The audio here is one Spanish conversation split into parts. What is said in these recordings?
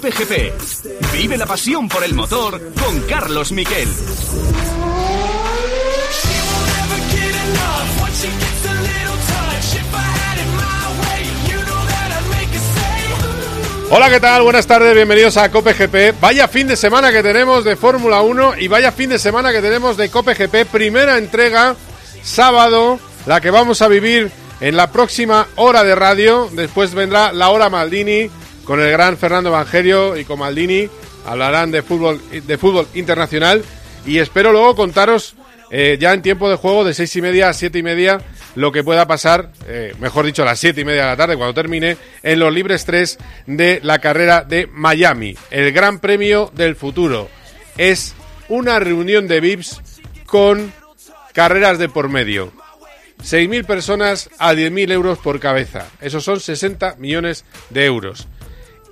Cope GP. Vive la pasión por el motor con Carlos Miquel. Hola, ¿qué tal? Buenas tardes, bienvenidos a Cope GP. Vaya fin de semana que tenemos de Fórmula 1 y vaya fin de semana que tenemos de Cope GP. Primera entrega, sábado, la que vamos a vivir en la próxima hora de radio. Después vendrá la hora Maldini con el gran Fernando Evangelio y con Maldini. Hablarán de fútbol, de fútbol internacional y espero luego contaros eh, ya en tiempo de juego de seis y media a siete y media lo que pueda pasar, eh, mejor dicho, a las siete y media de la tarde, cuando termine, en los libres 3 de la carrera de Miami. El Gran Premio del Futuro. Es una reunión de VIPs con carreras de por medio. 6.000 personas a 10.000 euros por cabeza. Esos son 60 millones de euros.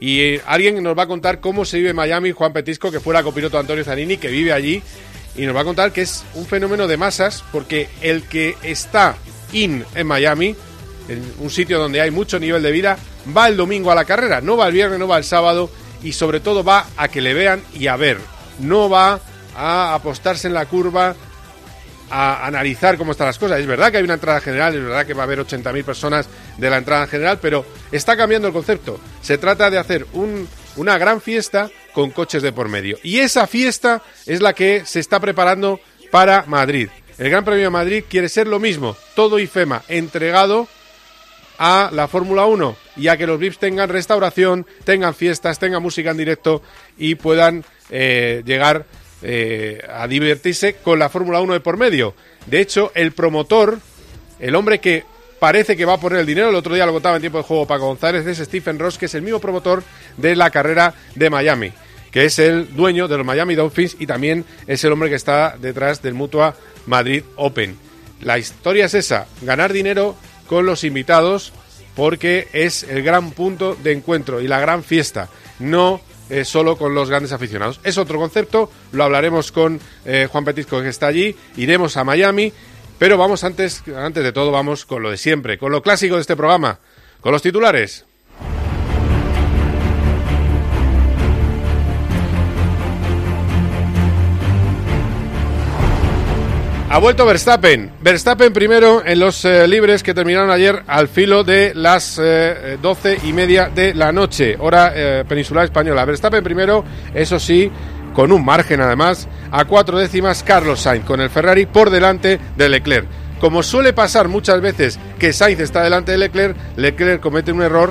Y eh, alguien nos va a contar cómo se vive en Miami, Juan Petisco, que fuera copiloto Antonio Zanini, que vive allí, y nos va a contar que es un fenómeno de masas, porque el que está in en Miami, en un sitio donde hay mucho nivel de vida, va el domingo a la carrera, no va el viernes, no va el sábado y sobre todo va a que le vean y a ver, no va a apostarse en la curva, a analizar cómo están las cosas. Es verdad que hay una entrada general, es verdad que va a haber 80.000 personas de la entrada general, pero está cambiando el concepto. Se trata de hacer un, una gran fiesta con coches de por medio. Y esa fiesta es la que se está preparando para Madrid. El Gran Premio de Madrid quiere ser lo mismo, todo IFEMA entregado a la Fórmula 1 y a que los VIPs tengan restauración, tengan fiestas, tengan música en directo y puedan eh, llegar eh, a divertirse con la Fórmula 1 de por medio. De hecho, el promotor, el hombre que parece que va a poner el dinero, el otro día lo contaba en tiempo de juego Paco González, es Stephen Ross, que es el mismo promotor de la carrera de Miami que es el dueño de los Miami Dolphins y también es el hombre que está detrás del Mutua Madrid Open. La historia es esa, ganar dinero con los invitados porque es el gran punto de encuentro y la gran fiesta, no eh, solo con los grandes aficionados. Es otro concepto, lo hablaremos con eh, Juan Petisco que está allí, iremos a Miami, pero vamos antes, antes de todo, vamos con lo de siempre, con lo clásico de este programa, con los titulares. Ha vuelto Verstappen. Verstappen primero en los eh, libres que terminaron ayer al filo de las eh, doce y media de la noche, hora eh, peninsular española. Verstappen primero, eso sí, con un margen además, a cuatro décimas Carlos Sainz, con el Ferrari por delante de Leclerc. Como suele pasar muchas veces que Sainz está delante de Leclerc, Leclerc comete un error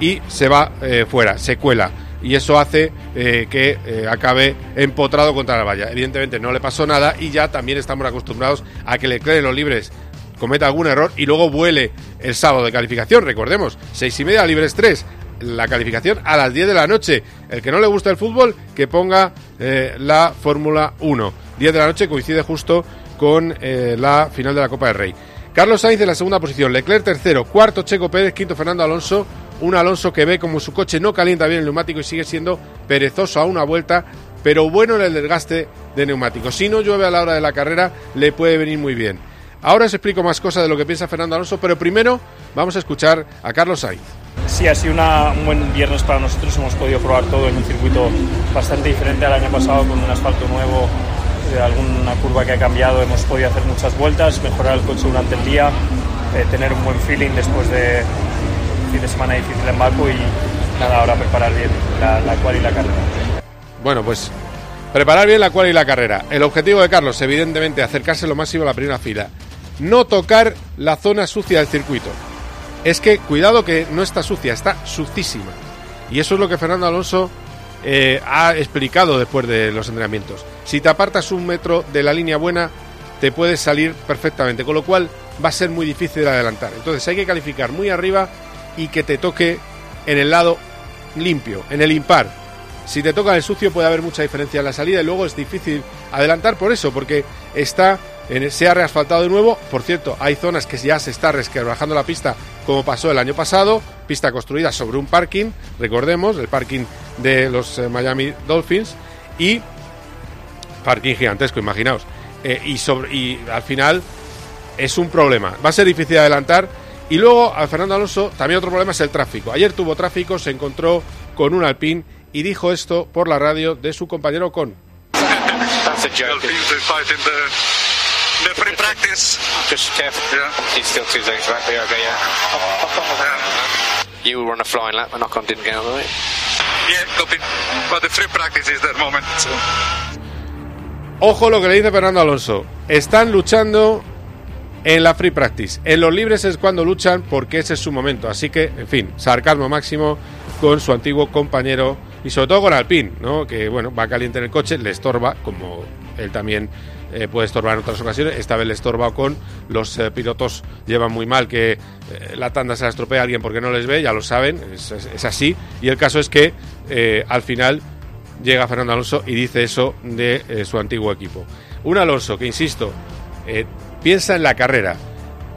y se va fuera, se cuela y eso hace eh, que eh, acabe empotrado contra la valla. Evidentemente no le pasó nada y ya también estamos acostumbrados a que le creen los libres cometa algún error y luego vuele el sábado de calificación. Recordemos, seis y media libres tres. La calificación a las 10 de la noche. El que no le gusta el fútbol, que ponga eh, la Fórmula 1. 10 de la noche coincide justo con la final de la Copa del Rey. Carlos Sainz en la segunda posición, Leclerc tercero, cuarto Checo Pérez, quinto Fernando Alonso, un Alonso que ve como su coche no calienta bien el neumático y sigue siendo perezoso a una vuelta, pero bueno en el desgaste de neumáticos. Si no llueve a la hora de la carrera, le puede venir muy bien. Ahora os explico más cosas de lo que piensa Fernando Alonso, pero primero vamos a escuchar a Carlos Sainz. Sí, ha sido un buen viernes para nosotros. Hemos podido probar todo en un circuito bastante diferente al año pasado, con un asfalto nuevo, eh, alguna curva que ha cambiado. Hemos podido hacer muchas vueltas, mejorar el coche durante el día, eh, tener un buen feeling después de, de semana difícil en Baku y nada, ahora preparar bien la, la cual y la carrera. Bueno, pues preparar bien la cual y la carrera. El objetivo de Carlos, evidentemente, acercarse lo máximo a la primera fila. No tocar la zona sucia del circuito. Es que, cuidado que no está sucia, está sucísima. Y eso es lo que Fernando Alonso eh, ha explicado después de los entrenamientos. Si te apartas un metro de la línea buena, te puedes salir perfectamente, con lo cual va a ser muy difícil adelantar. Entonces hay que calificar muy arriba y que te toque en el lado limpio, en el impar. Si te toca el sucio puede haber mucha diferencia en la salida y luego es difícil adelantar por eso, porque está se ha reasfaltado de nuevo. Por cierto, hay zonas que ya se está resquebrajando la pista, como pasó el año pasado. Pista construida sobre un parking, recordemos, el parking de los eh, Miami Dolphins. Y parking gigantesco, imaginaos. Eh, y al final es un problema. Va a ser difícil adelantar y luego a Fernando Alonso también otro problema es el tráfico. Ayer tuvo tráfico, se encontró con un Alpine y dijo esto por la radio de su compañero con. You will run a flying lap. The knock on didn't get out of the way. Yeah, copy. But the free practice is that moment. So. Ojo lo que le dice Fernando Alonso. Están luchando en la free practice. En los libres es cuando luchan porque ese es su momento. Así que, en fin, sarcasmo máximo con su antiguo compañero y sobre todo con Alpine, ¿no? que bueno, va caliente en el coche, le estorba, como él también eh, puede estorbar en otras ocasiones. Esta vez le estorba con los eh, pilotos llevan muy mal que eh, la tanda se la estropea a alguien porque no les ve, ya lo saben, es, así. Y el caso es que al final llega Fernando Alonso y dice eso de su antiguo equipo. Un Alonso que, insisto, piensa en la carrera.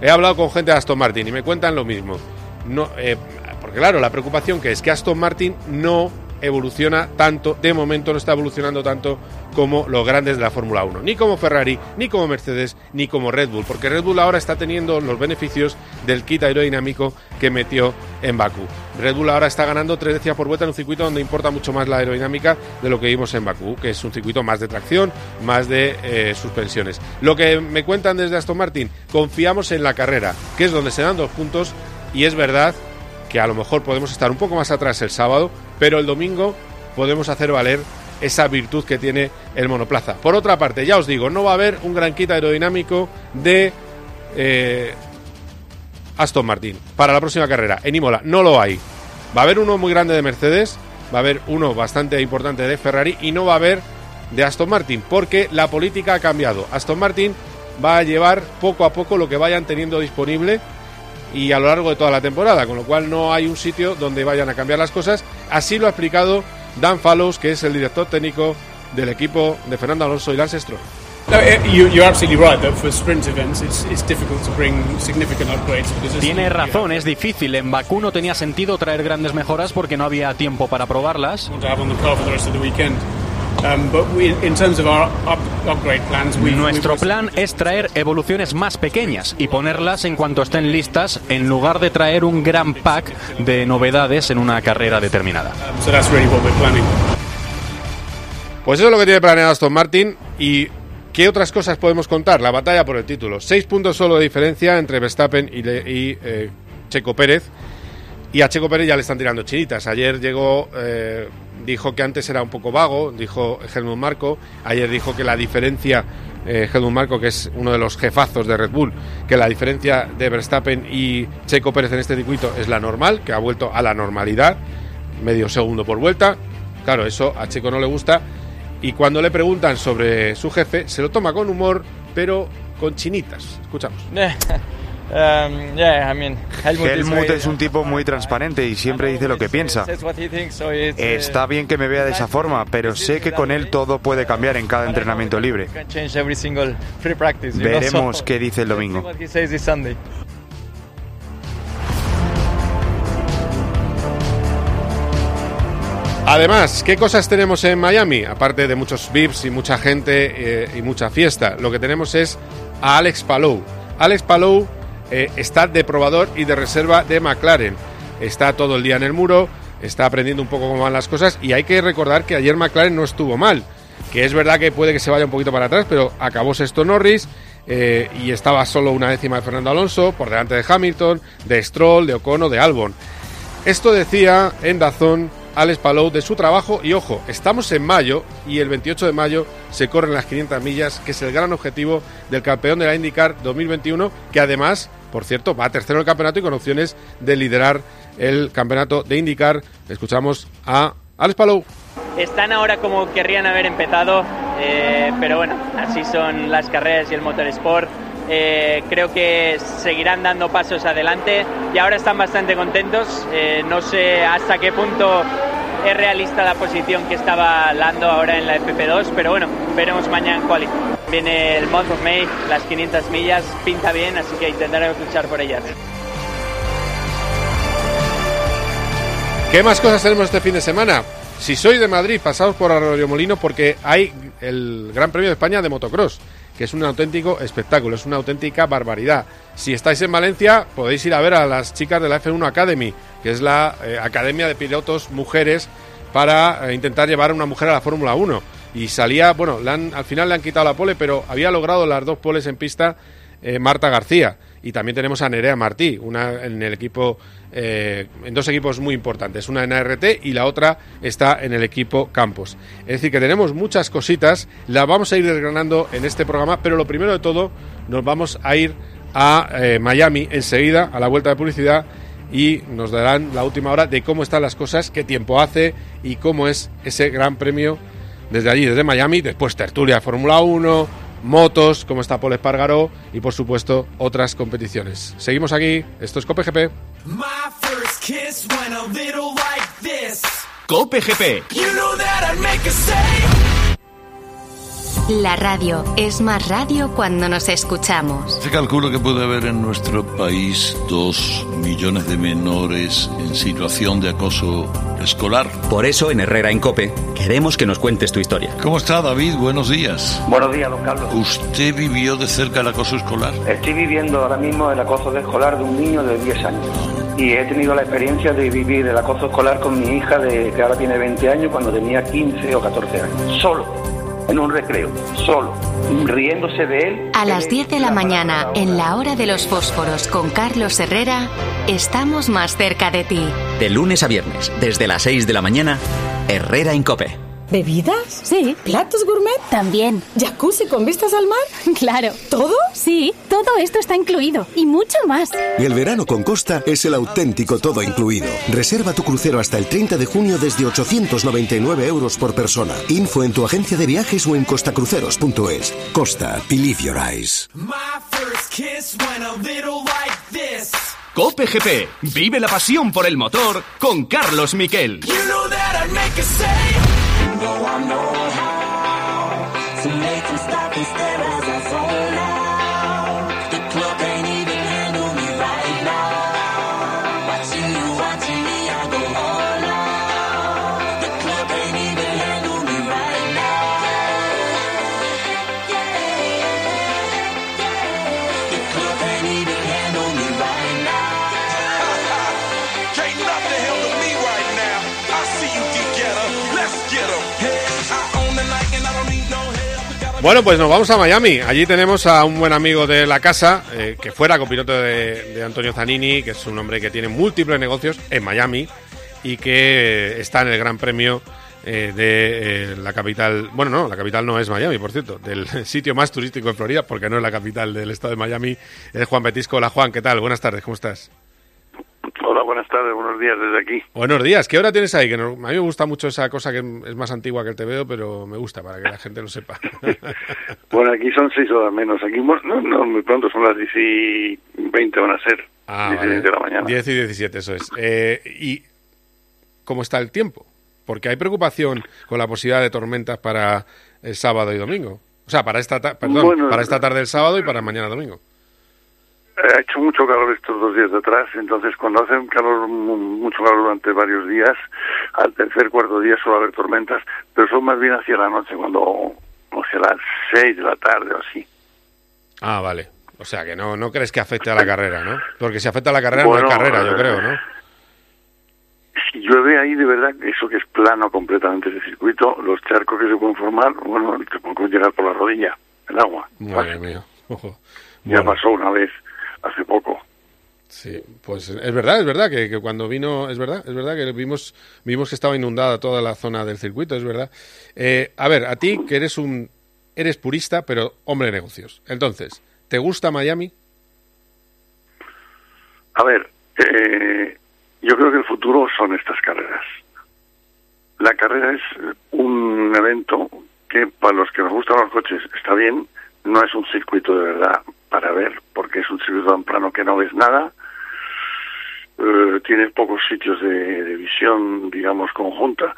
He hablado con gente de Aston Martin y me cuentan lo mismo. No, eh, porque claro, la preocupación que es que Aston Martin no evoluciona tanto, de momento no está evolucionando tanto como los grandes de la Fórmula 1, ni como Ferrari, ni como Mercedes, ni como Red Bull, porque Red Bull ahora está teniendo los beneficios del kit aerodinámico que metió en Bakú. Red Bull ahora está ganando tres décimas por vuelta en un circuito donde importa mucho más la aerodinámica de lo que vimos en Bakú, que es un circuito más de tracción, más de eh, suspensiones. Lo que me cuentan desde Aston Martin, confiamos en la carrera, que es donde se dan dos puntos, y es verdad que a lo mejor podemos estar un poco más atrás el sábado, pero el domingo podemos hacer valer esa virtud que tiene el monoplaza. Por otra parte, ya os digo, no va a haber un gran kit aerodinámico de eh, Aston Martin para la próxima carrera. En Imola no lo hay. Va a haber uno muy grande de Mercedes, va a haber uno bastante importante de Ferrari y no va a haber de Aston Martin porque la política ha cambiado. Aston Martin va a llevar poco a poco lo que vayan teniendo disponible y a lo largo de toda la temporada, con lo cual no hay un sitio donde vayan a cambiar las cosas. Así lo ha explicado Dan Fallows, que es el director técnico del equipo de Fernando Alonso y Lance Stroll. Eh, you, you're absolutely right that for sprint events it's, it's difficult to bring significant upgrades because as Tiene razón, es difícil. En Bakú no tenía sentido traer grandes mejoras porque no había tiempo para probarlas. Um, Nuestro plan es traer evoluciones más pequeñas y ponerlas en cuanto estén listas en lugar de traer un gran pack de novedades en una carrera determinada. So that's really what we're planning. Pues eso es lo que tiene planeado Aston Martin y ¿qué otras cosas podemos contar? La batalla por el título. Seis puntos solo de diferencia entre Verstappen y, le- y, eh, Checo Pérez. Y a Checo Pérez ya le están tirando chinitas. Ayer llegó, eh, dijo que antes era un poco vago, dijo Helmut Marco. Ayer dijo que la diferencia, eh, Helmut Marco, que es uno de los jefazos de Red Bull, que la diferencia de Verstappen y Checo Pérez en este circuito es la normal, que ha vuelto a la normalidad, medio segundo por vuelta. Claro, eso a Checo no le gusta. Y cuando le preguntan sobre su jefe, se lo toma con humor, pero con chinitas. Escuchamos. Um, yeah, I mean, Helmut, Helmut es un tipo muy transparente y siempre dice lo que piensa. uh, Está bien que me vea de esa forma, pero sé que con él todo puede cambiar en cada entrenamiento libre. Veremos qué dice el domingo. Además, ¿qué cosas tenemos en Miami? Aparte de muchos VIPs y mucha gente eh, y mucha fiesta, lo que tenemos es a Alex Palou. Alex Palou eh, está de probador y de reserva de McLaren. Está todo el día en el muro, está aprendiendo un poco cómo van las cosas y hay que recordar que ayer McLaren no estuvo mal. Que es verdad que puede que se vaya un poquito para atrás, pero acabó sexto Norris eh, y estaba solo una décima de Fernando Alonso, por delante de Hamilton, de Stroll, de Ocono, de Albon. Esto decía en Dazón Alex Palou de su trabajo y ojo, estamos en mayo y el 28 de mayo se corren las 500 millas, que es el gran objetivo del campeón de la IndyCar 2021, que además, por cierto, va tercero en el campeonato y con opciones de liderar el campeonato de IndyCar. Escuchamos a Alex Palou. Están ahora como querrían haber empezado, eh, pero bueno, así son las carreras y el motorsport. Eh, creo que seguirán dando pasos adelante y ahora están bastante contentos. Eh, no sé hasta qué punto es realista la posición que estaba Lando ahora en la FP2, pero bueno, veremos mañana en. Viene el month of May, las 500 millas, pinta bien, así que intentaremos luchar por ellas. ¿Qué más cosas tenemos este fin de semana? Si sois de Madrid, pasaos por Arroyo Molino porque hay el Gran Premio de España de motocross, que es un auténtico espectáculo, es una auténtica barbaridad. Si estáis en Valencia, podéis ir a ver a las chicas de la F1 Academy, que es la eh, academia de pilotos mujeres para eh, intentar llevar a una mujer a la Fórmula 1. Y salía, bueno, le han- al final le han quitado la pole, pero había logrado las dos poles en pista eh, Marta García. Y también tenemos a Nerea Martí, una en el equipo, eh, en dos equipos muy importantes, una en ART y la otra está en el equipo Campos. Es decir, que tenemos muchas cositas, las vamos a ir desgranando en este programa, pero lo primero de todo, nos vamos a ir a eh, Miami enseguida, a la vuelta de publicidad, y nos darán la última hora de cómo están las cosas, qué tiempo hace y cómo es ese gran premio desde allí, desde Miami, después tertulia Fórmula 1, motos, cómo está Paul Espargaró y por supuesto otras competiciones. Seguimos aquí, esto es Cope GP. Like. Cope GP. You know La radio es más radio cuando nos escuchamos. Se calcula que puede haber en nuestro país dos millones de menores en situación de acoso escolar. Por eso en Herrera en Cope queremos que nos cuentes tu historia. ¿Cómo está David? Buenos días. Buenos días, don Carlos. ¿Usted vivió de cerca el acoso escolar? Estoy viviendo ahora mismo el acoso escolar de un niño de 10 años. Y he tenido la experiencia de vivir el acoso escolar con mi hija, de, que ahora tiene 20 años, cuando tenía 15 o 14 años. Solo, en un recreo, solo, riéndose de él. A las 10 de la mañana, en la hora de los fósforos con Carlos Herrera, estamos más cerca de ti. De lunes a viernes, desde las 6 de la mañana, Herrera en Cope. ¿Bebidas? Sí. ¿Platos gourmet? También. ¿Jacuzzi con vistas al mar? Claro. ¿Todo? Sí, todo esto está incluido. Y mucho más. Y el verano con Costa es el auténtico todo incluido. Reserva tu crucero hasta el 30 de junio desde 899 euros por persona. Info en tu agencia de viajes o en costacruceros.es. Costa, believe your eyes. My first kiss went a little like this. Cope GP. Vive la pasión por el motor con Carlos Miquel. You know that I'd make a say. No, I know Bueno, pues nos vamos a Miami. Allí tenemos a un buen amigo de la casa, eh, que fuera copiloto de, de Antonio Zanini, que es un hombre que tiene múltiples negocios en Miami y que está en el Gran Premio eh, de eh, la capital. Bueno, no, la capital no es Miami, por cierto, del sitio más turístico de Florida, porque no es la capital del estado de Miami. Es Juan Betisco. Hola, Juan, ¿qué tal? Buenas tardes, ¿cómo estás? Hola, buenas tardes, buenos días desde aquí. Buenos días, ¿qué hora tienes ahí? Que no- a mí me gusta mucho esa cosa que es más antigua que el TVO, pero me gusta para que la gente lo sepa. Bueno, aquí son seis horas menos. Aquí no, no, muy pronto, son las 10 y 20 van a ser. Ah, 10 y vale. 20 de la mañana. 10 y 17, eso es. Eh, ¿Y cómo está el tiempo? Porque hay preocupación con la posibilidad de tormentas para el sábado y domingo. O sea, para esta, ta- perdón, Bueno, para esta tarde del sábado y para mañana domingo. Eh, Ha hecho mucho calor estos dos días de atrás, entonces cuando hace un calor, mu- mucho calor durante varios días, al tercer, cuarto día suele haber tormentas, pero son más bien hacia la noche, cuando, o sea, las 6 de la tarde o así. Ah, vale. O sea, que no, no crees que afecte a la carrera, ¿no? Porque si afecta a la carrera Bueno, no hay carrera, yo eh, creo, ¿no? Si llueve ahí, de verdad, eso que es plano completamente ese circuito, los charcos que se pueden formar, bueno, te pueden llegar por la rodilla, el agua. Madre mía. Ojo. Ya pasó una vez, hace poco. Sí, pues es verdad, es verdad que, que cuando vino, es verdad, es verdad que vimos, vimos que estaba inundada toda la zona del circuito, es verdad. Eh, a ver, a ti que eres un, eres purista, pero hombre de negocios. Entonces, ¿te gusta Miami? A ver, eh, yo creo que el futuro son estas carreras. La carrera es un evento que para los que nos gustan los coches está bien, no es un circuito de verdad para ver, porque es un circuito plano que no ves nada, eh, tiene pocos sitios de visión, digamos, conjunta,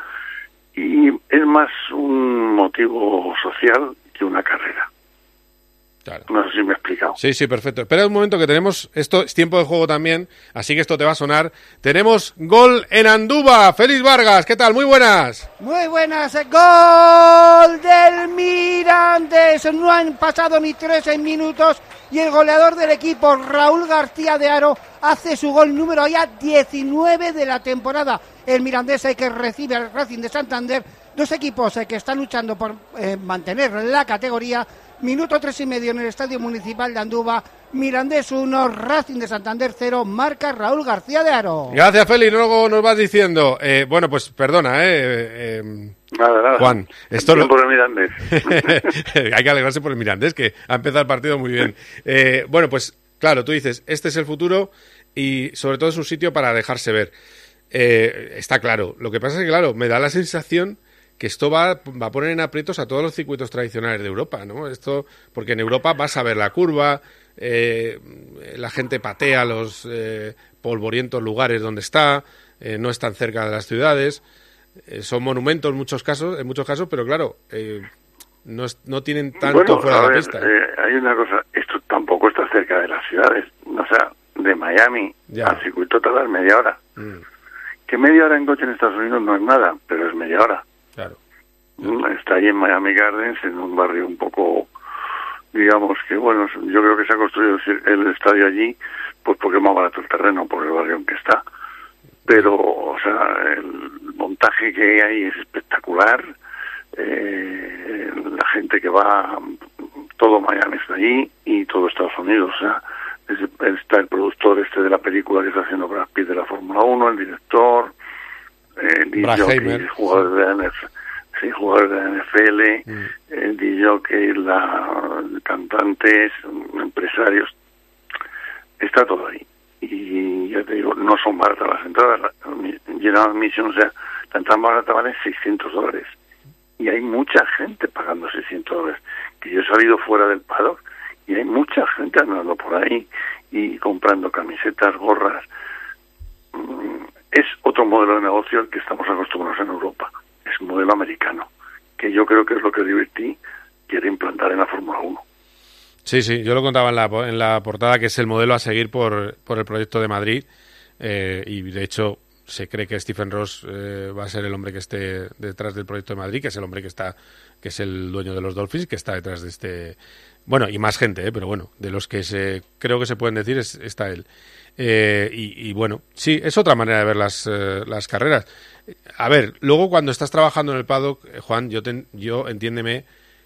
y es más un motivo social que una carrera. No sé si me he explicado. Sí, sí, perfecto. Espera un momento que tenemos, esto es tiempo de juego también, así que esto te va a sonar. Tenemos gol en Anduba. Félix Vargas, ¿qué tal? Muy buenas. Muy buenas, gol del Mirandés. No han pasado ni 13 minutos y el goleador del equipo, Raúl García de Aro, hace su gol número ya 19 de la temporada. El Mirandés eh, que recibe al Racing de Santander. Dos equipos eh, que están luchando por eh, mantener la categoría. Minuto tres y medio en el Estadio Municipal de Andúba. Mirandés 1, Racing de Santander 0, marca Raúl García de Aro. Gracias, Feli. Luego nos vas diciendo. Eh, bueno, pues perdona, eh, eh, Nada, nada. Juan. Esto lo- por el Mirandés. Hay que alegrarse por el Mirandés, que ha empezado el partido muy bien. Eh, bueno, pues claro, tú dices, este es el futuro y sobre todo es un sitio para dejarse ver. Eh, está claro. Lo que pasa es que, claro, me da la sensación que esto va, va a poner en aprietos a todos los circuitos tradicionales de Europa, ¿no? Esto, porque en Europa vas a ver la curva, eh, la gente patea los eh, polvorientos lugares donde está, eh, no están cerca de las ciudades, eh, son monumentos en muchos casos, en muchos casos, pero claro, eh, no, es- no tienen tanto bueno, fuera de la pista. hay una cosa, esto tampoco está cerca de las ciudades. O sea, de Miami Ya. al circuito tarda media hora. Mm, Que media hora en coche en Estados Unidos no es nada, pero es media hora. Está ahí en Miami Gardens, en un barrio un poco, digamos que, bueno, yo creo que se ha construido el, el estadio allí, pues porque es más barato el terreno, por el barrio en que está. Pero, o sea, el montaje que hay es espectacular. Eh, la gente que va, todo Miami está allí y todo Estados Unidos. O sea, es- está el productor este de la película que está haciendo Brad Pitt de la Fórmula 1, el director, eh, el Brad DJ, Heimer. jugador de NFL, sí, jugador de NFL, el DJ, la cantantes, empresarios, está todo ahí. Y ya te digo, no son baratas las entradas. La, General Admission, o sea, la entrada barata vale 600 dólares. Y hay mucha gente pagando 600 dólares. Que yo he salido fuera del paddock y hay mucha gente andando por ahí y comprando camisetas, gorras. Es otro modelo de negocio al que estamos acostumbrados en Europa. Es un modelo americano, que yo creo que es lo que Liberty quiere implantar en la Fórmula 1. Sí, sí, yo lo contaba en la, en la portada, que es el modelo a seguir por, por el proyecto de Madrid. eh, y de hecho, se cree que Stephen Ross eh, va a ser el hombre que esté detrás del proyecto de Madrid, que es el hombre que está, que es el dueño de los Dolphins, que está detrás de este. Bueno, y más gente, eh, pero bueno, de los que se creo que se pueden decir es- está él. Eh, y, y bueno, sí, es otra manera de ver las, eh, las carreras. A ver, luego cuando estás trabajando en el paddock, eh, Juan, yo, ten- yo entiéndeme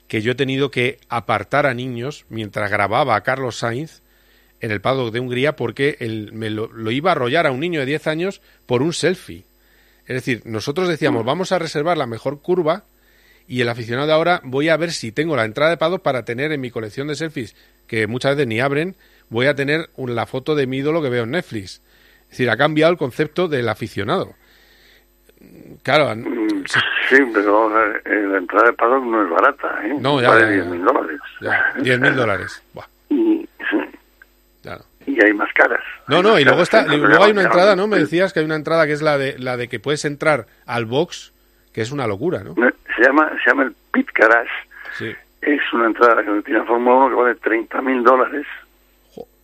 que yo he tenido que apartar a niños mientras grababa a Carlos Sainz en el paddock de Hungría porque él me lo, lo iba a arrollar a un niño de 10 años por un selfie. Es decir, nosotros decíamos, vamos a reservar la mejor curva y el aficionado de ahora voy a ver si tengo la entrada de paddock para tener en mi colección de selfies, que muchas veces ni abren, voy a tener la foto de mi ídolo que veo en Netflix. Es decir, ha cambiado el concepto del aficionado. Claro, an- Sí, pero eh, la entrada de paddock no es barata, ¿eh? No, ya, Vale ya, ya. 10 mil dólares. ya, 10 mil dólares. Buah, Y, sí, claro. y hay más caras. No, no, y luego está, luego hay una entrada, ¿no? Me sí. decías que hay una entrada que es la de la de que puedes entrar al box, que es una locura, ¿no? Se llama, se llma el Pit Garage. Sí. Es una entrada que tiene Fórmula 1 que vale 30 mil dólares.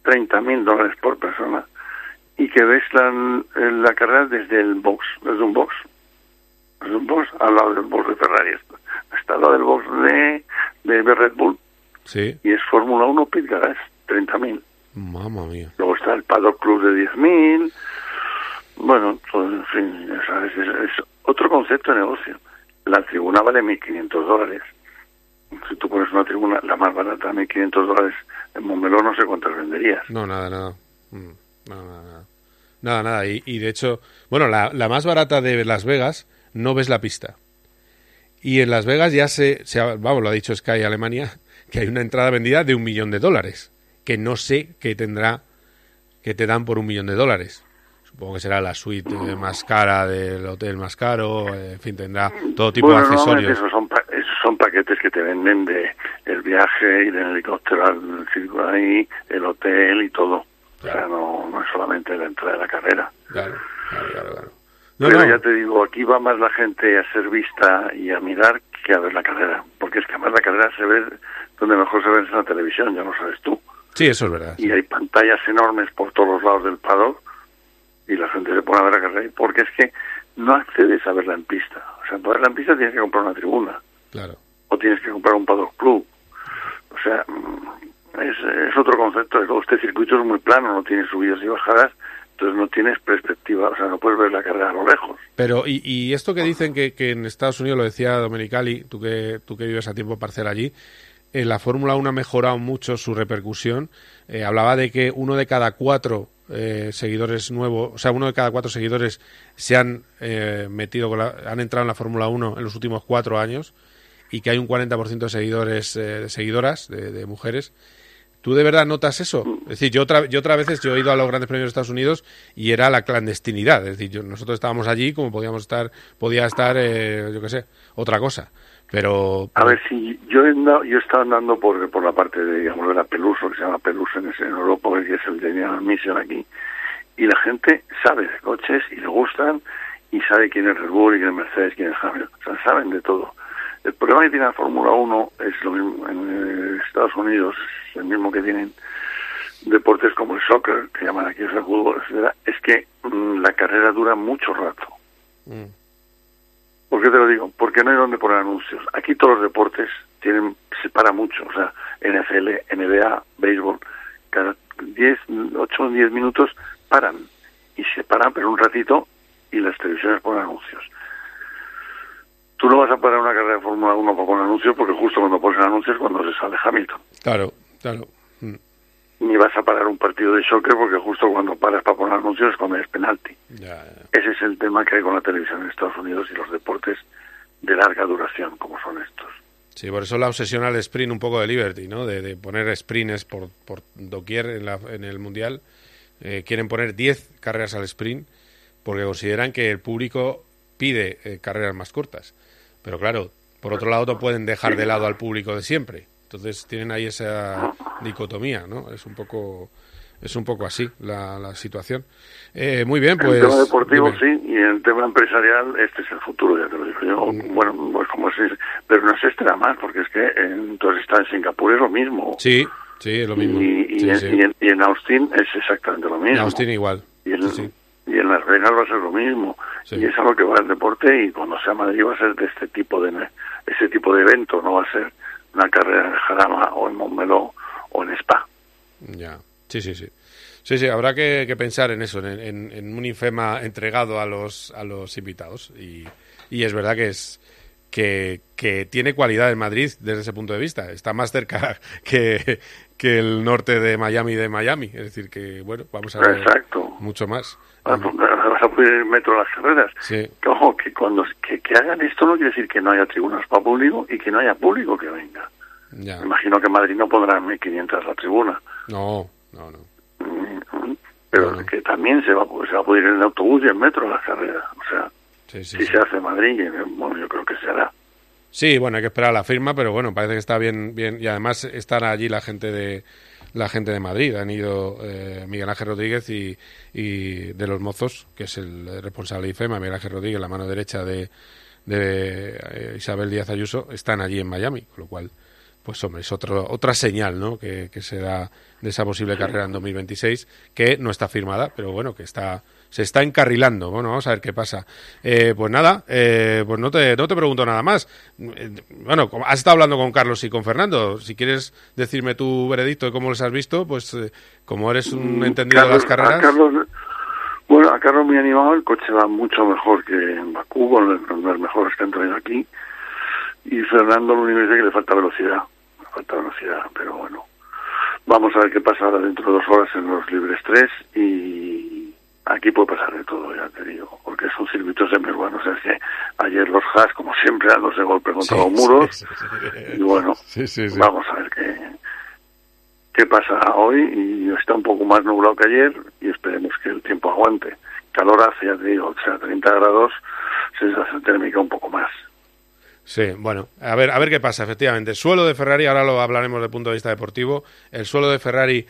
30 mil dólares por persona. Y que ves la, la carrera desde el box, desde un box. Desde un box al lado del box de Ferrari. Está al lado del box de, de Red Bull. Sí. Y es Fórmula 1 Pit Garage, 30 mil. Mamma mía. Luego está el Paddock Club de 10.000. Bueno, pues, en fin, es, es otro concepto de negocio. La tribuna vale 1.500 dólares. Si tú pones una tribuna, la más barata, 1.500 dólares, en Montmeló no sé cuántas venderías. No, nada, nada. Mm, Nada, nada. Y, de hecho, bueno, la, la más barata de Las Vegas, no ves la pista. Y en Las Vegas ya se, se vamos, lo ha dicho Sky Alemania, que hay una entrada vendida de un millón de dólares, que no sé qué tendrá, que te dan por un millón de dólares. Supongo que será la suite eh, más cara del hotel más caro, eh, en fin, tendrá todo tipo bueno, de accesorios. esos son, pa- esos son paquetes que te venden de el viaje, ir en helicóptero al circo ahí, el hotel y todo. O sea, no, no es solamente la entrada de la carrera. Claro, claro, claro. claro. No, Pero no. ya te digo, aquí va más la gente a ser vista y a mirar que a ver la carrera. Porque es que además la carrera se ve donde mejor se ve es en la televisión, ya lo sabes tú. Sí, eso es verdad. Y hay pantallas enormes por todos los lados del paddock y la gente se pone a ver a Carrey porque es que no accedes a verla en pista. O sea, para verla en pista tienes que comprar una tribuna. Claro. O tienes que comprar un paddock club. O sea, mm, es, es otro concepto. Este circuito es muy plano, no tiene subidas y bajadas entonces no tienes perspectiva, o sea, no puedes ver la carrera a lo lejos. Pero, y, y esto que dicen que, que, en Estados Unidos, lo decía Domenicali, tú que, tú que vives a tiempo parcial allí, eh, la Fórmula 1 ha mejorado mucho su repercusión. Eh, hablaba de que uno de cada cuatro eh, seguidores nuevos, o sea, uno de cada cuatro seguidores se han eh, metido, con la- han entrado en la Fórmula 1 en los últimos cuatro años y que hay un 40% de seguidores, eh, de seguidoras, de, mujeres. ¿Tú de verdad notas eso? Es decir, yo, otra, yo otras veces yo he ido a los grandes premios de Estados Unidos y era la clandestinidad. Es decir, yo- nosotros estábamos allí como podíamos estar, podía estar, yo qué sé, otra cosa. Pero, A ver, si yo he, andado- yo he estado andando por, por la parte de, digamos, de la Peluso, que se llama Peluso en, ese- en Europa, que es el de General Mission aquí, y la gente sabe de coches y le gustan y sabe quién es Red Bull y quién es Mercedes, quién es Hamilton, o sea, saben de todo. El problema que tiene la Fórmula 1 es lo mismo en Estados Unidos, es el mismo que tienen deportes como el soccer, que llaman aquí el fútbol, etcétera, es que mm, la carrera dura mucho rato. ¿Por qué te lo digo? Porque no hay donde poner anuncios. Aquí todos los deportes tienen se para mucho, o sea, NFL, NBA, béisbol, cada 10, 8 o 10 minutos paran y se paran pero un ratito y las televisiones ponen anuncios. Tú no vas a parar una carrera de Fórmula 1 para poner anuncios porque justo cuando pones anuncios es cuando se sale Hamilton. claro, claro. Ni vas a parar un partido de soccer porque justo cuando paras para poner anuncios es cuando es penalti. Ese es el tema que hay con la televisión en Estados Unidos y los deportes de larga duración como son estos. Sí, por eso la obsesión al sprint un poco de Liberty, ¿no? De, de poner sprints por, por doquier en, la- en el Mundial. Eh, quieren poner 10 carreras al sprint porque consideran que el público pide eh, carreras más cortas. Pero claro, por otro lado no pueden dejar de lado al público de siempre. Entonces tienen ahí esa dicotomía, ¿no? Es un poco es un poco así la, la situación. Eh, muy bien, En pues... el tema deportivo dime. sí, y en el tema empresarial este es el futuro, ya te lo digo yo. Mm. Bueno, pues como si, pero no se extra más, porque es que entonces está en Singapur es lo mismo. Sí, sí, es lo mismo. Y, y Sí, en, sí. y en- y en Austin es exactamente lo mismo. En Austin igual. Y en, y en Las Vegas va a ser lo mismo. Y es a lo que va el deporte y cuando sea Madrid va a ser de este tipo de ese tipo de evento, no va a ser una carrera en Jarama o en Montmeló o en Spa. Ya, sí, sí, sí. Sí, sí, habrá que, pensar en eso, en, en- en un infema entregado a los, a los invitados. Y, y es verdad que es que, que tiene cualidad en Madrid desde ese punto de vista. Está más cerca que, que el norte de Miami de Miami. Es decir, que bueno, vamos a ver Exacto. mucho más. Vas a- vas a poder ir en metro a las carreras. Sí. Ojo, que cuando que, que hagan esto no quiere decir que no haya tribunas para público y que no haya público que venga. Ya. Me imagino que en Madrid no pondrán 1.500 la tribuna, No, no, no. pero que también se va, a poder- se va a poder ir en autobús y en metro a las carreras. O sea, Sí, sí, si se hace Madrid, bueno, yo creo que se hará. Sí, bueno, hay que esperar la firma, pero bueno, parece que está bien, bien y además están allí la gente de la gente de Madrid. Han ido eh, Miguel Ángel Rodríguez y, y de los Mozos, que es el responsable de IFEMA, Miguel Ángel Rodríguez, la mano derecha de, de eh, Isabel Díaz Ayuso, están allí en Miami, con lo cual, pues hombre, es otro, otra señal, ¿no? Que, que se da de esa posible carrera en 2026, que no está firmada, pero bueno, que está se está encarrilando. Bueno, vamos a ver qué pasa. Eh, pues nada, eh, pues no te, no te pregunto nada más. Eh, Bueno, has estado hablando con Carlos y con Fernando. Si quieres decirme tu veredicto de cómo les has visto, pues eh, como eres un entendido de las carreras. Carlos, bueno, a Carlos muy animado, el coche va mucho mejor que en Bakú, con los, con los mejores que han traído aquí. Y Fernando lo único que dice que le falta velocidad, le falta velocidad, pero bueno. Vamos a ver qué pasa ahora dentro de dos horas en los libres 3 y aquí puede pasar de todo, ya te digo, porque son circuitos. O sea, es que ayer los Haas, como siempre, dándose golpe contra Sí, los muros. sí, sí, sí. Y bueno, vamos a ver qué, qué pasa hoy. Y está un poco más nublado que ayer y esperemos que el tiempo aguante. Calor hace, ya te digo, o sea, 30 grados, sensación térmica un poco más. Sí, bueno, a ver, a ver qué pasa, efectivamente. Suelo de Ferrari, ahora lo hablaremos desde el punto de vista deportivo. El suelo de Ferrari,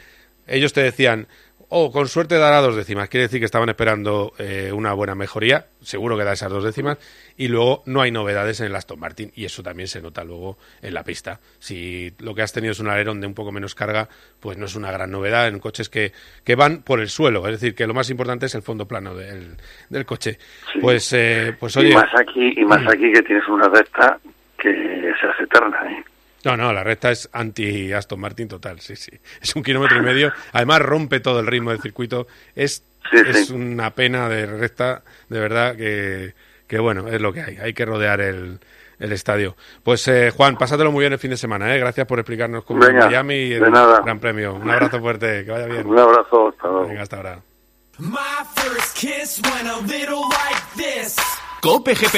ellos te decían, oh, con suerte dará dos décimas. Quiere decir que estaban esperando eh, una buena mejoría, seguro que da esas dos décimas. Y luego no hay novedades en el Aston Martin, y eso también se nota luego en la pista. Si lo que has tenido es un alerón de un poco menos carga, pues no es una gran novedad en coches que, que van por el suelo. Es decir, que lo más importante es el fondo plano del, del coche. Pues, eh, pues oye. y más aquí, y más aquí que tienes una recta que se hace eterna, ¿eh? No, no, la recta es anti Aston Martin total, sí, sí. Es un kilómetro y medio. Además rompe todo el ritmo del circuito. Es, Sí, es sí. una pena de recta, de verdad, que, que bueno, es lo que hay. Hay que rodear el, el estadio. Pues eh, Juan, pásatelo muy bien el fin de semana, ¿eh? Gracias por explicarnos cómo es Miami y de el nada. Gran Premio. Un abrazo fuerte, que vaya bien. Un abrazo, hasta luego. Venga, hasta ahora. My first kiss went a little like this. Cope GP.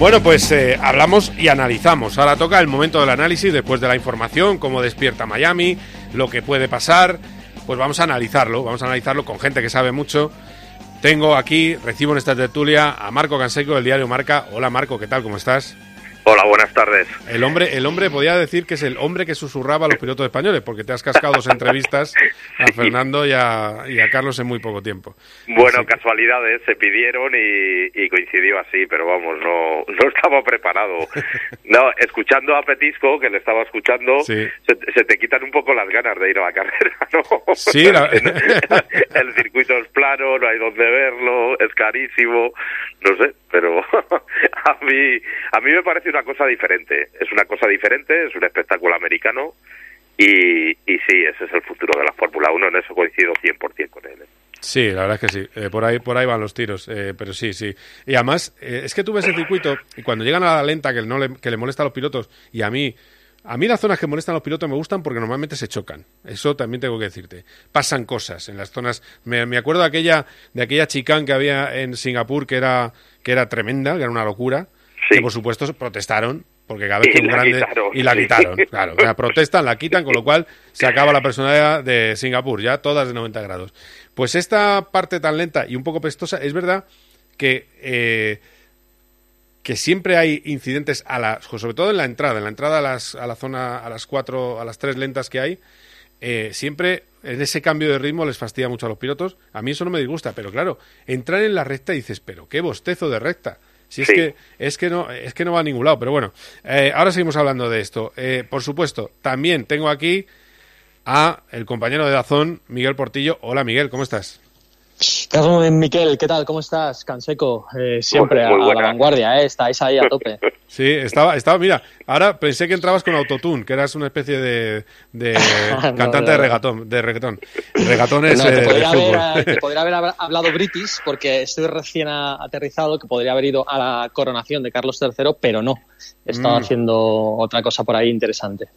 Bueno, pues eh, hablamos y analizamos. Ahora toca el momento del análisis después de la información, cómo despierta Miami, lo que puede pasar. Pues vamos a analizarlo, vamos a analizarlo con gente que sabe mucho. Tengo aquí, recibo en esta tertulia a Marco Canseco del diario Marca. Hola Marco, ¿qué tal? ¿Cómo estás? Hola, buenas tardes. El hombre, el hombre podía decir que es el hombre que susurraba a los pilotos españoles, porque te has cascado dos entrevistas a Fernando y a, y a Carlos en muy poco tiempo. Bueno, casualidades se pidieron y, y coincidió así, pero vamos, no, no estaba preparado. No, escuchando a Petisco, que le estaba escuchando, Sí. se, se te quitan un poco las ganas de ir a la carrera, ¿no? Sí, la- El circuito es plano, no hay donde verlo, es carísimo, no sé, pero a mí, a mí me parece una cosa diferente. Es una cosa diferente, es un espectáculo americano y, y sí, ese es el futuro de la Fórmula 1, en eso coincido 100% con él. ¿eh? Sí, la verdad es que sí. Eh, por ahí por ahí van los tiros. eh, pero sí, sí. Y además, eh, es que tú ves el circuito y cuando llegan a la lenta que, no le, que le molesta a los pilotos y a mí... A mí las zonas que molestan a los pilotos me gustan porque normalmente se chocan. Eso también tengo que decirte. Pasan cosas en las zonas. Me, me acuerdo de aquella, de aquella chicane que había en Singapur que era, que era tremenda, que era una locura. Que por supuesto protestaron porque cada vez que un grande quitaron, y la sí. quitaron, claro, la protestan, la quitan, con lo cual se acaba la personalidad de Singapur, ya todas de 90 grados. Pues esta parte tan lenta y un poco pestosa, es verdad que eh, que siempre hay incidentes a la, sobre todo en la entrada, en la entrada a las a la zona a las cuatro, a las tres lentas que hay, eh, siempre en ese cambio de ritmo les fastidia mucho a los pilotos. A mí eso no me disgusta, pero claro, entrar en la recta y dices, pero qué bostezo de recta. Si es Sí. que es que no es que no va a ningún lado, pero bueno, eh, ahora seguimos hablando de esto. Eh, por supuesto, también tengo aquí a el compañero de Dazón, Miguel Portillo. Hola Miguel, ¿cómo estás? Carlos Miquel, ¿qué tal? ¿Cómo estás? Canseco, eh, siempre Muy- muy a, la vanguardia, ¿eh? estáis ahí a tope. Sí, estaba, estaba, mira, ahora pensé que entrabas con autotune, que eras una especie de, de cantante no, de reggaetón, de reggaetón. Reggaetón es No, eh, te, de podría haber, fútbol. te podría haber hab- hablado british porque estoy recién aterrizado, que podría haber ido a la coronación de Carlos III, pero no. He estado Mm. haciendo otra cosa por ahí interesante.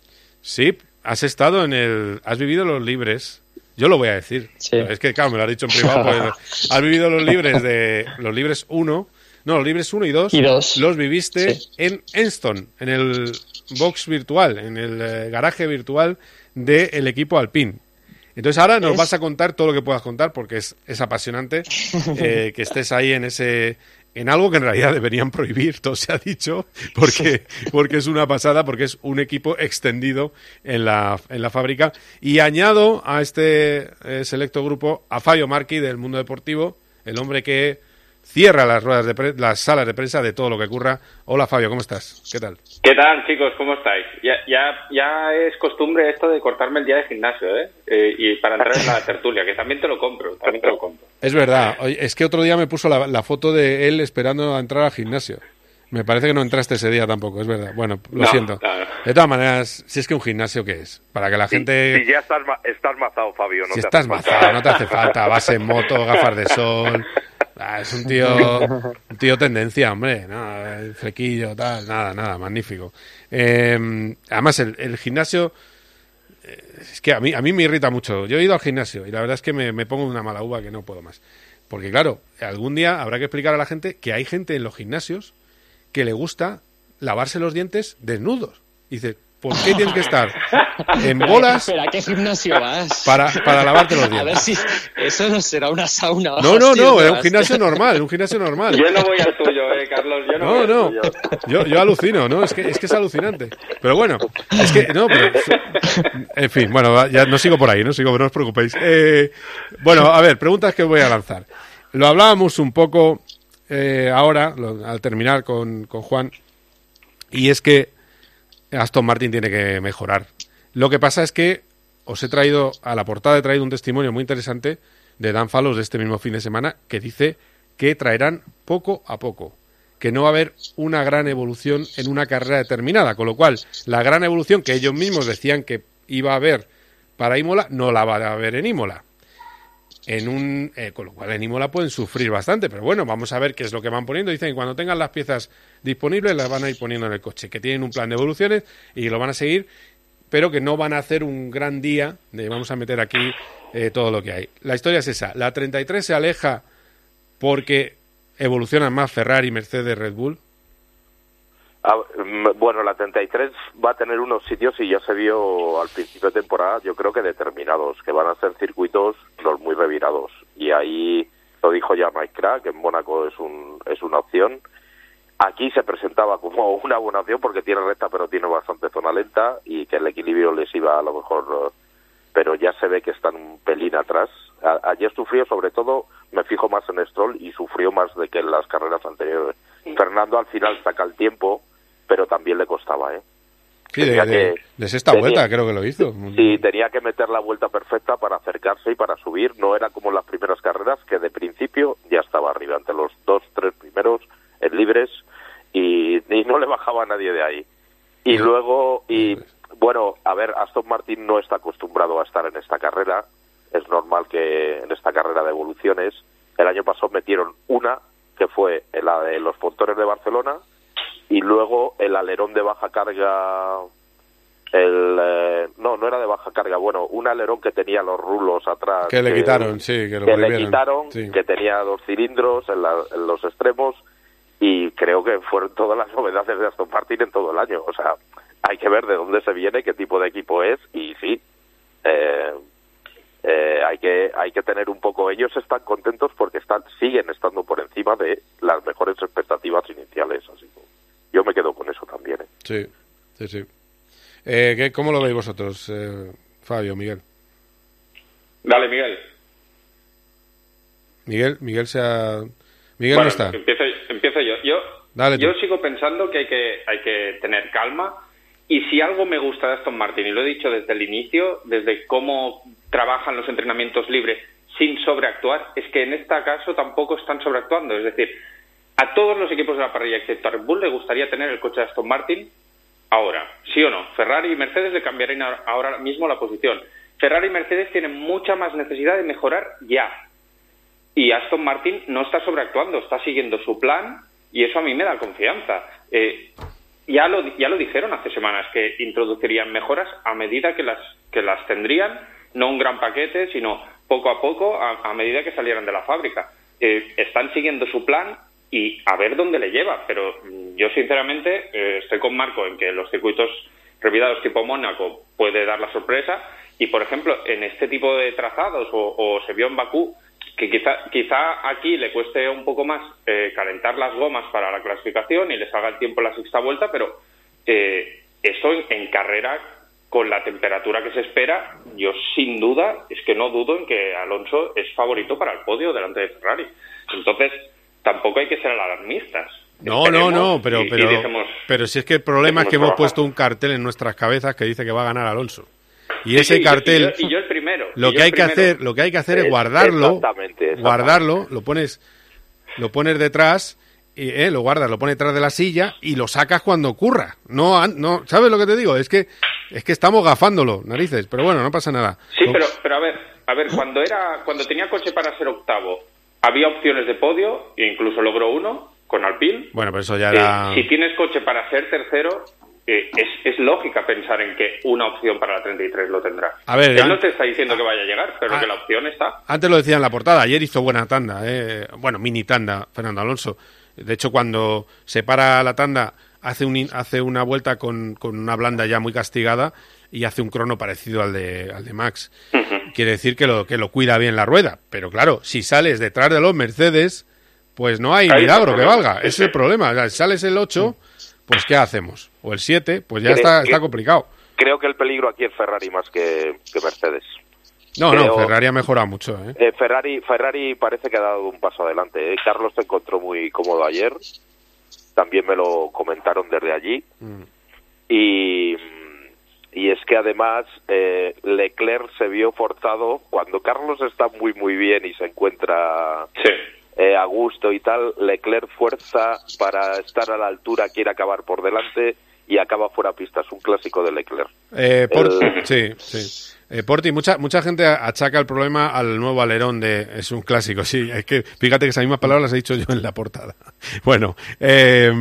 Sí, has estado en el, has vivido los libres. Yo lo voy a decir. Es que, claro, me lo has dicho en privado. pues, has vivido los libres de los libres 1. No, los libres 1 y 2. Y dos. Los viviste Sí. en Enston, en el box virtual, en el eh, garaje virtual del equipo Alpine. Entonces ahora nos Es- vas a contar todo lo que puedas contar porque es, es apasionante eh, que estés ahí en ese en algo que en realidad deberían prohibir, todo se ha dicho, porque, porque es una pasada, porque es un equipo extendido en la, en la fábrica. Y añado a este eh, selecto grupo a Fabio Marchi del mundo deportivo, el hombre que cierra las ruedas de pre- las salas de prensa de todo lo que ocurra. Hola Fabio, ¿cómo estás? ¿Qué tal? ¿Qué tal, chicos? ¿Cómo estáis? Ya, ya, ya es costumbre esto de cortarme el día de gimnasio, ¿eh? Eh, y para entrar en la tertulia, que también te lo compro, también te lo compro. Es verdad, es que otro día me puso la, la foto de él esperando a entrar al gimnasio. Me parece que no entraste ese día tampoco, es verdad. Bueno, lo No, siento. claro. De todas maneras, si es que un gimnasio, ¿qué es? Para que la gente... Si ya estás, ma- estás mazado, Fabio, no si te estás hace falta. mazado, no te hace falta base en moto, gafas de sol, Ah, es un tío, un tío tendencia, hombre, ¿no? El flequillo, tal, nada, nada, magnífico. Eh, además, el, gimnasio, eh, es que a mí, a mí me irrita mucho. Yo he ido al gimnasio y la verdad es que me, me pongo una mala uva que no puedo más. Porque claro, algún día habrá que explicar a la gente que hay gente en los gimnasios que le gusta lavarse los dientes desnudos. Y dice, ¿por qué tienes que estar en bolas Espera, ¿a qué gimnasio vas? para, para lavarte los A ver dientes? si eso no será una sauna. o No, no, no, es un gimnasio normal, un gimnasio normal. Yo no voy al tuyo, eh, Carlos. Yo no, No, voy al no, tuyo. yo, yo alucino, ¿no? Es que, es que es alucinante. Pero bueno, es que, no, pero, en fin, bueno, ya no sigo por ahí, no sigo, no os preocupéis. Eh, bueno, a ver, preguntas que voy a lanzar. Lo hablábamos un poco eh, ahora, lo- al terminar con, con Juan, y es que Aston Martin tiene que mejorar. Lo que pasa es que os he traído, a la portada he traído un testimonio muy interesante de Dan Falos de este mismo fin de semana que dice que traerán poco a poco, que no va a haber una gran evolución en una carrera determinada, con lo cual la gran evolución que ellos mismos decían que iba a haber para Imola no la va a haber en Imola. En un, eh, con lo cual en Imola pueden sufrir bastante, pero bueno, vamos a ver qué es lo que van poniendo. Dicen que cuando tengan las piezas disponibles las van a ir poniendo en el coche, que tienen un plan de evoluciones y lo van a seguir, pero que no van a hacer un gran día de vamos a meter aquí eh, todo lo que hay. La historia es esa. La 33 se aleja porque evolucionan más Ferrari, Mercedes, Red Bull. Ah, bueno, la 33 va a tener unos sitios y ya se vio al principio de temporada, yo creo que determinados, que van a ser circuitos los muy revirados. Y ahí lo dijo ya Mike Crack, en Mónaco es, un, es una opción. Aquí se presentaba como una buena opción porque tiene recta pero tiene bastante zona lenta y que el equilibrio les iba a lo mejor, eh, pero ya se ve que están un pelín atrás. A- ayer sufrió sobre todo, me fijo más en Stroll y sufrió más de que en las carreras anteriores. Fernando al final saca el tiempo, pero también le costaba, ¿eh? Sí, de, Tenía de- que- de sexta tenía- vuelta creo que lo hizo. Sí, tenía que meter la vuelta perfecta para acercarse y para subir. No era como en las primeras carreras, que de principio ya estaba arriba, entre los dos, tres primeros en libres y, y no le bajaba a nadie de ahí. Y luego, y bueno, a ver, Aston Martin no está acostumbrado a estar en esta carrera. Es normal que en esta carrera de evoluciones, el año pasado metieron una, que fue la de los pontones de Barcelona, y luego el alerón de baja carga el eh, no no era de baja carga bueno un alerón que tenía los rulos atrás Que le quitaron, sí, que lo le prohibieron. quitaron Sí. que tenía dos cilindros en, la- en los extremos y creo que fueron todas las novedades de Aston Martin en todo el año o sea hay que ver de dónde se viene qué tipo de equipo es y sí eh, eh, hay que hay que tener un poco ellos están contentos porque están siguen estando por encima de las mejores expectativas iniciales así que yo me quedo con eso también ¿eh? Sí, sí, sí. Eh, ¿qué- ¿Cómo lo veis vosotros, eh, Fabio, Miguel? Dale, Miguel. Miguel, Miguel se ha... Miguel Bueno, no está. Empiezo, empiezo yo. Yo, Dale yo sigo pensando que hay, que hay que tener calma. Y si algo me gusta de Aston Martin, y lo he dicho desde el inicio, desde cómo trabajan los entrenamientos libres sin sobreactuar, es que en este caso tampoco están sobreactuando. Es decir, a todos los equipos de la parrilla, excepto a Red Bull, le gustaría tener el coche de Aston Martin ahora. ¿Sí o no? Ferrari y Mercedes le cambiarían ahora mismo la posición. Ferrari y Mercedes tienen mucha más necesidad de mejorar ya. Y Aston Martin no está sobreactuando, está siguiendo su plan y eso a mí me da confianza. Eh, ya, lo, ya lo dijeron hace semanas que introducirían mejoras a medida que las, que las tendrían, no un gran paquete, sino poco a poco a, medida que salieran de la fábrica. Eh, están siguiendo su plan y a ver dónde le lleva, pero mm, yo sinceramente eh, estoy con Marco en que los circuitos revirados tipo Mónaco puede dar la sorpresa y por ejemplo en este tipo de trazados o, o se vio en Bakú que quizá, quizá aquí le cueste un poco más eh, calentar las gomas para la clasificación y le salga el tiempo en la sexta vuelta, pero eh, eso en, en carrera con la temperatura que se espera, yo sin duda es que no dudo en que Alonso es favorito para el podio delante de Ferrari. Entonces, tampoco hay que ser alarmistas. No, no, Esperemos no, pero, y- y pero, dejemos- pero si es que el problema es que hemos trabajar. puesto un cartel en nuestras cabezas que dice que va a ganar Alonso. Y ese sí, cartel, y yo, y yo el primero. lo que hay que hacer, lo que hay que hacer es Es- guardarlo, exactamente, exactamente. guardarlo, lo pones, lo pones detrás, y, eh, lo guardas, lo pones detrás de la silla y lo sacas cuando ocurra. No, no, ¿sabes lo que te digo? Es que, es que estamos gafándolo, narices. Pero bueno, no pasa nada. Sí, pero, pero a ver, a ver, cuando era, cuando tenía coche para ser octavo, había opciones de podio e incluso logró uno con Alpine. Bueno, pero eso ya Eh, era... si tienes coche para ser tercero, eh, es, es lógica pensar en que una opción para la 33 lo tendrá. A ver, Él no te está diciendo que vaya a llegar, pero que la opción está. Antes lo decía en la portada, ayer hizo buena tanda, eh, bueno, mini tanda, Fernando Alonso. De hecho, cuando se para la tanda, hace, un, hace una vuelta con, con una blanda ya muy castigada y hace un crono parecido al de, al de Max. Quiere decir que lo, que lo cuida bien la rueda. Pero claro, si sales detrás de los Mercedes, pues no hay Ahí milagro que valga. Ese es el problema. O sea, si sales el 8, pues ¿qué hacemos? O el 7, pues ya ¿Crees está, que- está complicado. Creo que el peligro aquí es Ferrari más que, que Mercedes. No, no, Ferrari ha mejorado mucho. ¿eh? Eh, Ferrari, Ferrari parece que ha dado un paso adelante. ¿eh? Carlos se encontró muy cómodo ayer. También me lo comentaron desde allí. Y, y es que además eh, Leclerc se vio forzado cuando Carlos está muy muy bien y se encuentra eh, a gusto y tal. Leclerc fuerza para estar a la altura, quiere acabar por delante y acaba fuera pista. Es un clásico de Leclerc. Eh, por- El- Sí, sí. Eh, Porti, mucha, mucha gente achaca el problema al nuevo alerón de... Es un clásico, sí. Es que fíjate que esas mismas palabras las he dicho yo en la portada. Bueno, eh,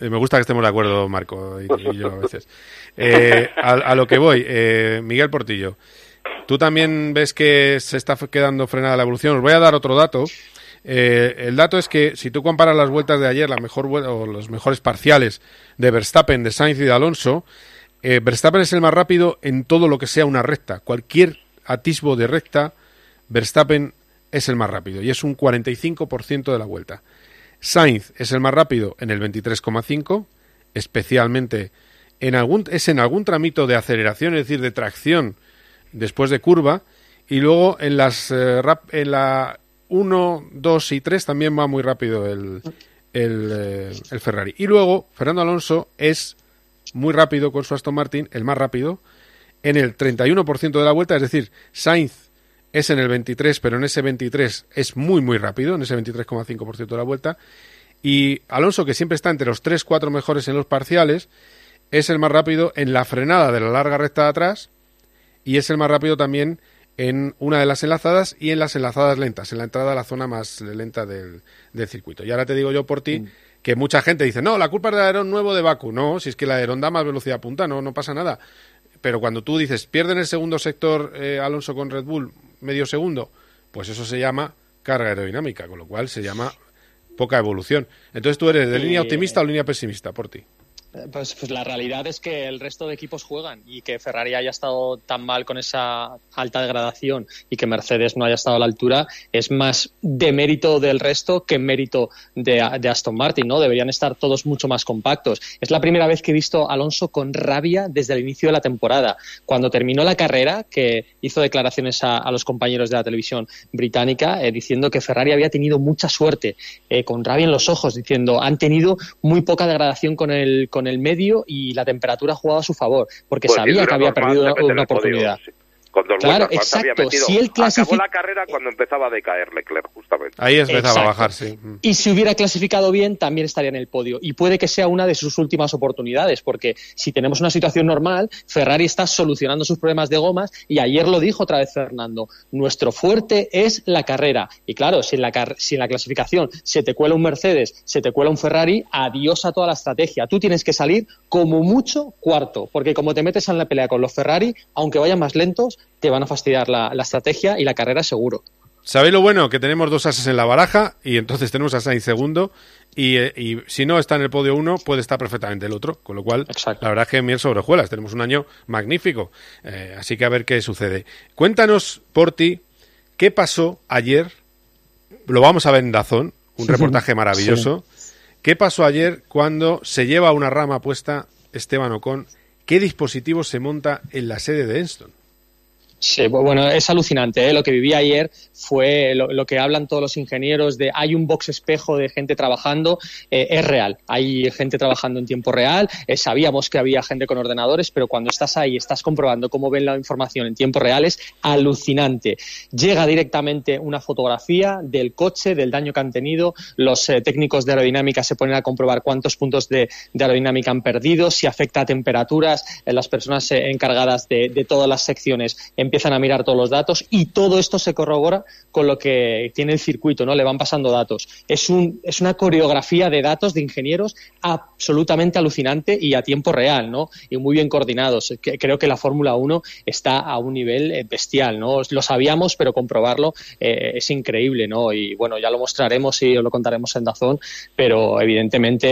eh, me gusta que estemos de acuerdo, Marco, y, y yo a veces. Eh, a, a lo que voy, eh, Miguel Portillo, tú también ves que se está quedando frenada la evolución. Os voy a dar otro dato. Eh, el dato es que si tú comparas las vueltas de ayer, la mejor o los mejores parciales de Verstappen, de Sainz y de Alonso, eh, Verstappen es el más rápido en todo lo que sea una recta. Cualquier atisbo de recta, Verstappen es el más rápido y es un 45% de la vuelta. Sainz es el más rápido en el 23,5, especialmente en algún es en algún tramito de aceleración, es decir, de tracción después de curva y luego en las eh, en la 1, 2 y 3 también va muy rápido el eh, el Ferrari. Y luego Fernando Alonso es muy rápido con su Aston Martin, el más rápido, en el 31% de la vuelta, es decir, Sainz es en el 23, pero en ese 23 es muy, muy rápido, en ese 23,5% de la vuelta. Y Alonso, que siempre está entre los 3-4 mejores en los parciales, es el más rápido en la frenada de la larga recta de atrás y es el más rápido también en una de las enlazadas y en las enlazadas lentas, en la entrada a la zona más lenta del, del circuito. Y ahora te digo yo por ti que mucha gente dice, no, la culpa es del aerón nuevo de Baku. No, si es que el aerón da más velocidad punta, no, no pasa nada. Pero cuando tú dices, pierden el segundo sector eh, Alonso con Red Bull medio segundo, pues eso se llama carga aerodinámica, con lo cual se llama poca evolución. Entonces tú eres de línea optimista o línea pesimista, por ti. Pues, pues la realidad es que el resto de equipos juegan y que Ferrari haya estado tan mal con esa alta degradación y que Mercedes no haya estado a la altura es más de mérito del resto que mérito de, de Aston Martin, ¿no? Deberían estar todos mucho más compactos. Es la primera vez que he visto a Alonso con rabia desde el inicio de la temporada. Cuando terminó la carrera, que hizo declaraciones a, a los compañeros de la televisión británica eh, diciendo que Ferrari había tenido mucha suerte, eh, con rabia en los ojos, diciendo han tenido muy poca degradación con el, con el medio y la temperatura ha jugado a su favor, porque Pues sabía que había normal perdido una oportunidad. Con dos Claro, vueltas más había exacto. metido. Si él clasifica- Acabó la carrera cuando empezaba a decaer Leclerc, justamente. Ahí empezaba a Exacto. bajar, sí. Mm. Y si hubiera clasificado bien, también estaría en el podio. Y puede que sea una de sus últimas oportunidades, porque si tenemos una situación normal, Ferrari está solucionando sus problemas de gomas y ayer lo dijo otra vez Fernando, nuestro fuerte es la carrera. Y claro, si en la, car- si en la clasificación se te cuela un Mercedes, se te cuela un Ferrari, adiós a toda la estrategia. Tú tienes que salir como mucho cuarto, porque como te metes en la pelea con los Ferrari, aunque vayan más lentos, te van a fastidiar la, la estrategia y la carrera seguro. ¿Sabéis lo bueno? Que tenemos dos ases en la baraja y entonces tenemos a Sainz segundo y, y si no está en el podio uno, puede estar perfectamente el otro. Con lo cual, la verdad es que miel sobre hojuelas. Tenemos un año magnífico. Eh, así que a ver qué sucede. Cuéntanos, Porti, qué pasó ayer. Lo vamos a ver en Dazón, un reportaje maravilloso. ¿Qué pasó ayer cuando se lleva una rama puesta Esteban Ocon? ¿Qué dispositivo se monta en la sede de Enston? Sí, bu- bueno, es alucinante. ¿eh? Lo que viví ayer fue lo, que hablan todos los ingenieros de hay un box espejo de gente trabajando. eh, es real. Hay gente trabajando en tiempo real. eh, sabíamos que había gente con ordenadores, pero cuando estás ahí, estás comprobando cómo ven la información en tiempo real, es alucinante. Llega directamente una fotografía del coche, del daño que han tenido. Los técnicos de aerodinámica se ponen a comprobar cuántos puntos de, aerodinámica han perdido, si afecta a temperaturas. las personas encargadas de, todas las secciones empiezan a mirar todos los datos y todo esto se corrobora con lo que tiene el circuito, ¿no? Le van pasando datos. Es, un, es una coreografía de datos de ingenieros absolutamente alucinante y a tiempo real, ¿no? Y muy bien coordinados. Creo que la Fórmula 1 está a un nivel eh, bestial, ¿no? Lo sabíamos, pero comprobarlo eh, es increíble, ¿no? Y bueno, ya lo mostraremos y lo contaremos en Dazón, pero evidentemente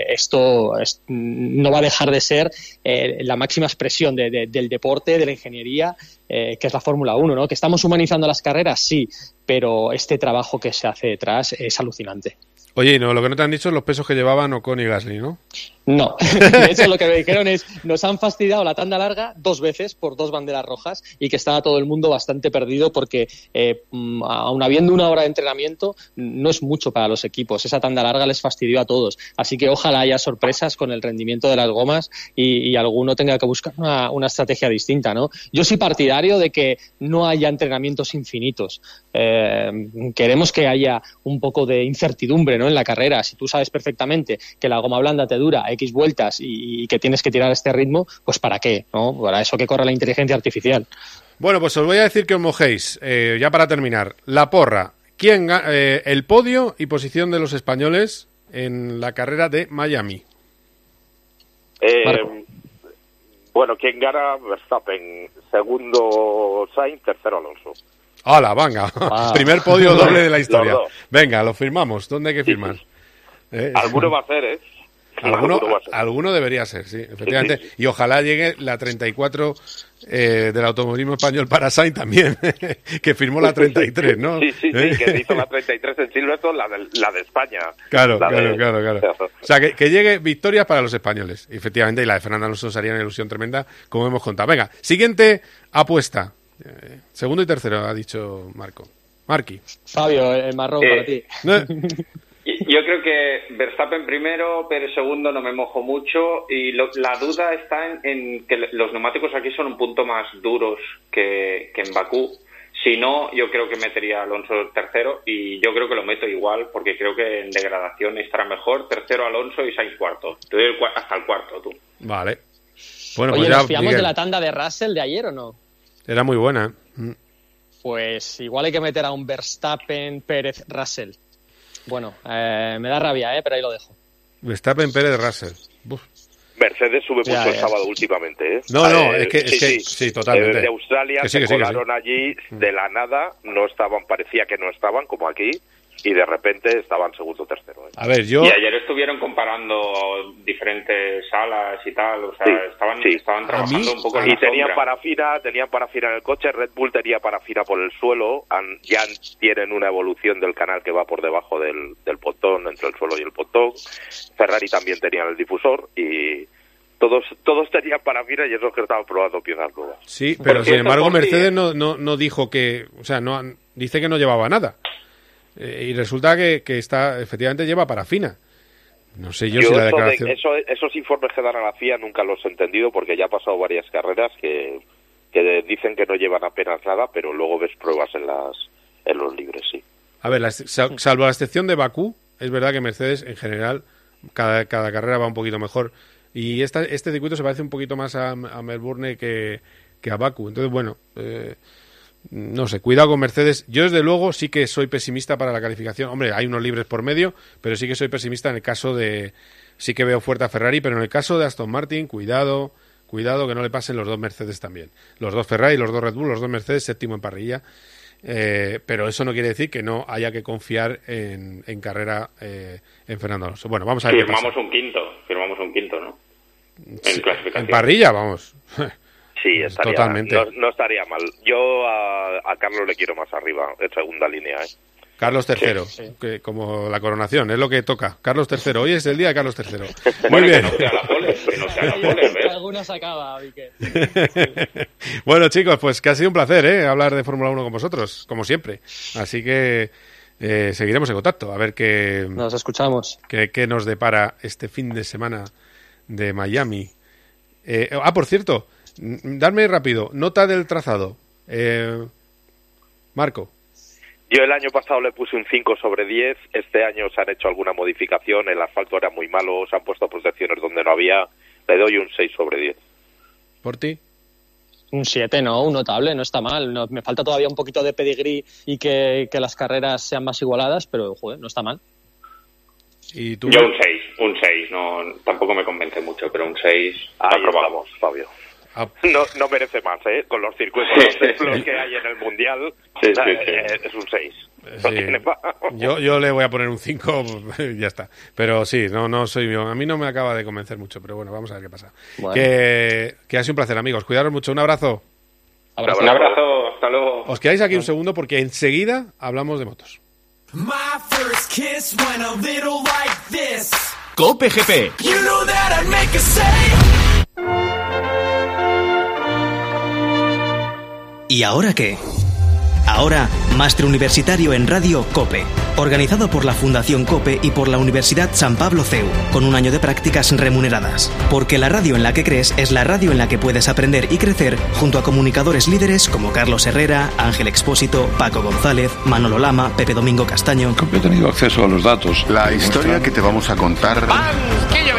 eh, esto es- no va a dejar de ser la máxima expresión de- de- del deporte, de la ingeniería, eh, que es la Fórmula 1, ¿no? Que estamos humanizando las carreras, sí, pero este trabajo que se hace detrás es alucinante. Oye, y no, lo que no te han dicho es los pesos que llevaban Ocon y Gasly, ¿no? No, de hecho lo que me dijeron es nos han fastidiado la tanda larga dos veces por dos banderas rojas y que estaba todo el mundo bastante perdido porque eh, mm, aun habiendo una hora de entrenamiento no es mucho para los equipos. Esa tanda larga les fastidió a todos. Así que ojalá haya sorpresas con el rendimiento de las gomas y, y alguno tenga que buscar una, una estrategia distinta, ¿no? Yo soy partidario de que no haya entrenamientos infinitos. Eh, queremos que haya un poco de incertidumbre ¿no? en la carrera. Si tú sabes perfectamente que la goma blanda te dura X vueltas y, y que tienes que tirar a este ritmo, pues ¿para qué? ¿no? Para eso que corre la inteligencia artificial. Bueno, pues os voy a decir que os mojéis. Eh, ya para terminar, la porra. ¿Quién eh, el podio y posición de los españoles en la carrera de Miami? Eh, bueno, ¿quién gana? Verstappen. Segundo Sainz, tercero Alonso. ¡Hala, venga! Ah. Primer podio doble de la historia. Venga, lo firmamos. ¿Dónde hay que firmar? Eh, Alguno va a ser, ¿eh? Alguno, Alguno va a ser. alguno debería ser, sí, efectivamente. Sí, sí, Y ojalá llegue la 34 eh, del automovilismo español para Sainz también, que firmó la 33, ¿no? Sí, sí, sí, que hizo la 33 en Silverstone, la de, la de España. Claro, La claro, de- claro, claro. O sea, que, que llegue victorias para los españoles. Efectivamente, y la de Fernando Alonso sería una ilusión tremenda, como hemos contado. Venga, siguiente apuesta. Eh, segundo y tercero, ha dicho Marco. Marqui. Fabio, el marrón Eh, para ti. Eh, Y- Yo creo que Verstappen primero, pero segundo no me mojo mucho y lo- la duda está en, en que los neumáticos aquí son un punto más duros que, que en Bakú. Si no, yo creo que metería a Alonso tercero y yo creo que lo meto igual porque creo que en degradación estará mejor. Tercero Alonso y Sainz cuarto. Te doy el cua- hasta el cuarto tú. Vale. Bueno, Oye, pues ya, ¿nos fiamos Miguel, de la tanda de Russell de ayer o no? Era muy buena. ¿eh? Mm. Pues igual hay que meter a un Verstappen, Pérez, Russell. Bueno, eh, me da rabia, ¿eh? pero ahí lo dejo. Verstappen, Pérez, Russell. Mercedes sube Ya, mucho el sábado últimamente, ¿eh? No, no, Eh, es que- es que- sí, totalmente. Eh, De Australia Que sí, se que colaron allí de la nada, no estaban, parecía que no estaban, como aquí, y de repente estaban segundo o tercero. ¿eh? A ver, yo... Y ayer estuvieron comparando diferentes salas y tal, o sea, Sí, estaban, sí. estaban trabajando un poco en y la tenían sombra. parafina, tenían parafina en el coche, Red Bull tenía parafina por el suelo, han- ya tienen una evolución del canal que va por debajo del, del pontón, entre el suelo y el pontón. Ferrari también tenía el difusor y todos todos tenían parafina y esos que estaban probando piezas nuevas. Sí, pero sin embargo Mercedes ¿eh? no, no, no dijo que, o sea, no dice que no llevaba nada. Eh, y resulta que, que está, efectivamente lleva parafina. No sé yo, Yo si la de- declaración... eso- esos informes que dan a la FIA nunca los he entendido porque ya ha pasado varias carreras que, que dicen que no llevan apenas nada, pero luego ves pruebas en las en los libres, sí. A ver, la- salvo la excepción de Bakú, es verdad que Mercedes en general cada, cada carrera va un poquito mejor. Y esta, este circuito se parece un poquito más a, a Melbourne que, que a Bakú. Entonces, bueno, eh, no sé, cuidado con Mercedes. Yo, desde luego, sí que soy pesimista para la calificación. Hombre, hay unos libres por medio, pero sí que soy pesimista en el caso de... Sí que veo fuerte a Ferrari, pero en el caso de Aston Martin, cuidado, cuidado que no le pasen los dos Mercedes también. Los dos Ferrari, los dos Red Bull, los dos Mercedes, séptimo en parrilla. Eh, pero eso no quiere decir que no haya que confiar en, en carrera eh, en Fernando Alonso. Bueno, vamos a ver qué pasa. Firmamos un quinto, firmamos un quinto, ¿no? En Sí, clasificación. En parrilla, vamos. Sí, estaría, Totalmente. No, no estaría mal. Yo a, a Carlos le quiero más arriba, en segunda línea. ¿eh? Carlos III, Sí, sí. que como la coronación, es lo que toca. Carlos III, hoy es el día de Carlos III. Muy bien. Alguna se acaba, Vique. bueno, chicos, pues que ha sido un placer ¿eh? hablar de Fórmula 1 con vosotros, como siempre. Así que eh, seguiremos en contacto, a ver qué nos escuchamos. Qué, qué nos depara este fin de semana de Miami. Eh, ah, por cierto, darme rápido, nota del trazado. Eh, Marco. Yo el año pasado le puse un 5 sobre 10, este año se han hecho alguna modificación, el asfalto era muy malo, se han puesto protecciones donde no había, le doy un 6 sobre 10. ¿Por ti? Un 7, ¿no? Un notable, no está mal. No- me falta todavía un poquito de pedigrí y que, que las carreras sean más igualadas, pero joder, no está mal. ¿Y tú? Yo un 6, un 6, no, tampoco me convence mucho, pero un 6 Ahí aprobamos. estamos, Fabio. Ah. No, no merece más, ¿eh? Con los circuitos los que hay en el Mundial, Sí, sí. eh, es un 6. Sí. Yo, yo le voy a poner un 5, ya está. Pero sí, no, no soy yo. A mí no me acaba de convencer mucho, pero bueno, vamos a ver qué pasa. Bueno. Que, que ha sido un placer, amigos. Cuidaros mucho. Un abrazo. Un abrazo, hasta luego. Os quedáis aquí un segundo porque enseguida hablamos de motos. My first kiss went a little like this. Cope GP. You know that I'd make a save. ¿Y ahora qué? Ahora, Máster Universitario en Radio COPE, organizado por la Fundación COPE y por la Universidad San Pablo CEU, con un año de prácticas remuneradas. Porque la radio en la que crees es la radio en la que puedes aprender y crecer junto a comunicadores líderes como Carlos Herrera, Ángel Expósito, Paco González, Manolo Lama, Pepe Domingo Castaño. Yo he tenido acceso a los datos. La historia que te vamos a contar ¡Banquillo,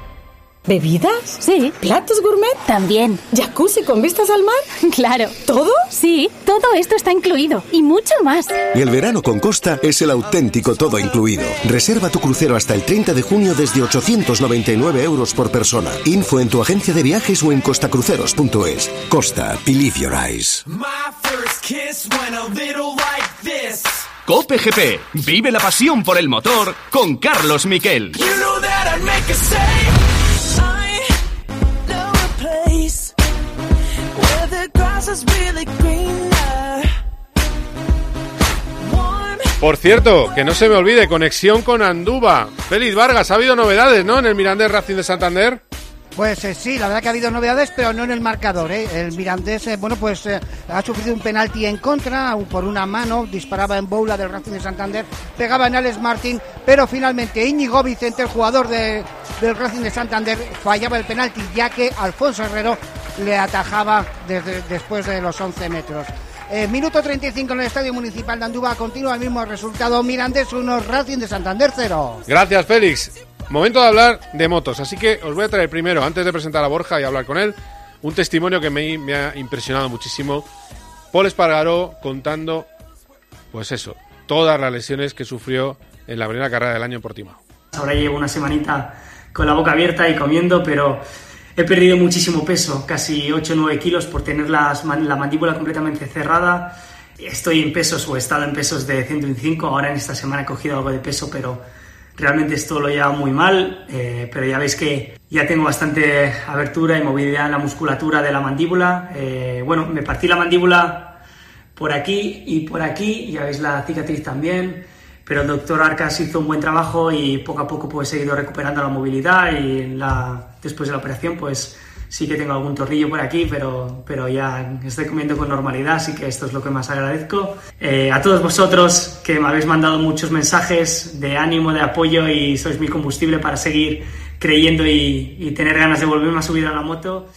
¿Bebidas? Sí. ¿Platos gourmet? También. ¿Jacuzzi con vistas al mar? Claro. ¿Todo? Sí, todo esto está incluido. Y mucho más. Y el verano con Costa es el auténtico todo incluido. Reserva tu crucero hasta el 30 de junio desde 899 euros por persona. Info en tu agencia de viajes o en costacruceros.es. Costa, believe your eyes. My first kiss went a little like this. Cope GP. Vive la pasión por el motor con Carlos Miquel. You know that I'd make a Por cierto, que no se me olvide, conexión con Anduba. Félix Vargas, ha habido novedades, ¿no? En el Mirandés Racing de Santander. Pues eh, sí, la verdad que ha habido novedades, pero no en el marcador. ¿eh? El Mirandés, eh, bueno, pues eh, ha sufrido un penalti en contra por una mano, disparaba en bola del Racing de Santander, pegaba en Alex Martín, pero finalmente Íñigo Vicente, el jugador de- del Racing de Santander, fallaba el penalti, ya que Alfonso Herrero le atajaba desde, después de los 11 metros. Eh, minuto 35 en el Estadio Municipal de Andúba, continúa el mismo resultado, Mirandés 1, Racing de Santander 0. Gracias, Félix. Momento de hablar de motos, así que os voy a traer primero, antes de presentar a Borja y hablar con él, un testimonio que me, me ha impresionado muchísimo. Paul Espargaró contando, pues eso, todas las lesiones que sufrió en la primera carrera del año en Portimao. Ahora llevo una semanita con la boca abierta y comiendo, pero he perdido muchísimo peso, casi 8 o 9 kilos por tener la mandíbula completamente cerrada. Estoy en pesos o he estado en pesos de 125, ahora en esta semana he cogido algo de peso, pero realmente esto lo lleva muy mal, eh, pero ya veis que ya tengo bastante abertura y movilidad en la musculatura de la mandíbula. Eh, bueno, me partí la mandíbula por aquí y por aquí, ya veis la cicatriz también, pero el doctor Arcas hizo un buen trabajo y poco a poco pues he ido recuperando la movilidad y después de la operación pues sí que tengo algún torrillo por aquí, pero, pero ya estoy comiendo con normalidad, así que esto es lo que más agradezco. Eh, a todos vosotros que me habéis mandado muchos mensajes de ánimo, de apoyo y sois mi combustible para seguir creyendo y, y tener ganas de volverme a subir a la moto.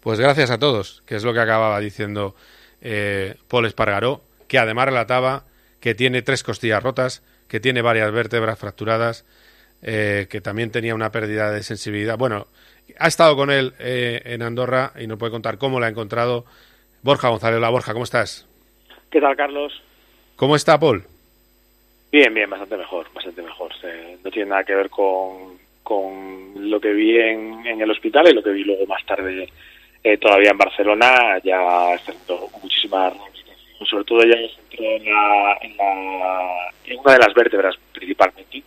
Pues gracias a todos, que es lo que acababa diciendo eh, Paul Espargaró, que además relataba que tiene tres costillas rotas, que tiene varias vértebras fracturadas, eh, que también tenía una pérdida de sensibilidad. Bueno, ha estado con él eh, en Andorra y nos puede contar cómo la ha encontrado. Borja González, hola Borja, ¿cómo estás? ¿Qué tal, Carlos? ¿Cómo está Paul? Bien, bien, bastante mejor, bastante mejor. Eh, no tiene nada que ver con, con lo que vi en, en el hospital y lo que vi luego más tarde eh, todavía en Barcelona. Ya haciendo muchísima rehabilitación, sobre todo ya se centró en, la, en, la, una de las vértebras principalmente.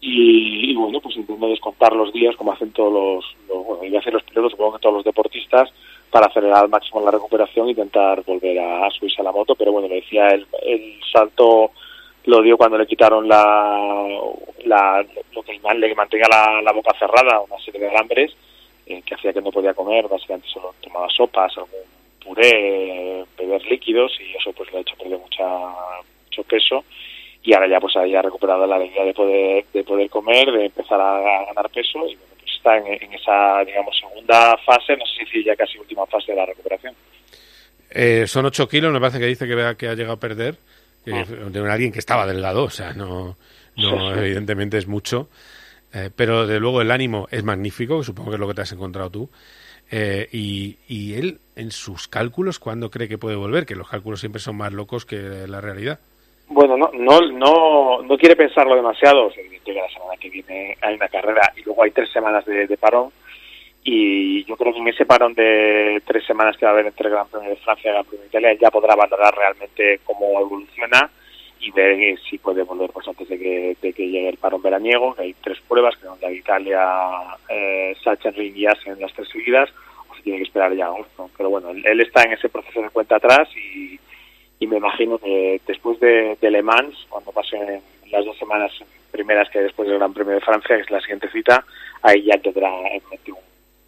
Y, y bueno, pues intento descontar los días como hacen todos los, bueno, y hacen los pilotos, supongo que todos los deportistas, para acelerar al máximo la recuperación e intentar volver a, a subirse a la moto. Pero bueno, le decía, el, el salto lo dio cuando le quitaron la, la lo que le mantenía la, la boca cerrada, una serie de alambres eh, que hacía que no podía comer, básicamente solo tomaba sopas, algún puré, beber líquidos y eso pues le ha hecho perder mucha, mucho peso y ahora ya pues haya recuperado la alegría de poder de poder comer, de empezar a, a ganar peso y bueno, pues está en, en esa digamos segunda fase, no sé si ya casi última fase de la recuperación. Eh, son 8 kilos, me parece que dice que, vea que ha llegado a perder. Ah. De alguien que estaba delgado, o sea, no, no evidentemente es mucho. Eh, pero de luego el ánimo es magnífico, supongo que es lo que te has encontrado tú. Eh, y, y él, en sus cálculos, ¿cuándo cree que puede volver? Que los cálculos siempre son más locos que la realidad. Bueno, no, no, no, no quiere pensarlo demasiado. Llega la semana que viene, hay una carrera y luego hay tres semanas de, de parón. Y yo creo que en ese parón de tres semanas que va a haber entre el Gran Premio de Francia y el Gran Premio de Italia ya podrá valorar realmente cómo evoluciona y ver eh, si puede volver pues antes de que, de que llegue el parón veraniego, que hay tres pruebas, que son la Italia, eh, Sachsenring y Assen en las tres seguidas, o se tiene que esperar ya agosto. Pero bueno, él, está en ese proceso de cuenta atrás y, y me imagino que después de, de Le Mans, cuando pasen las dos semanas primeras que hay después del Gran Premio de Francia, que es la siguiente cita, ahí ya tendrá un,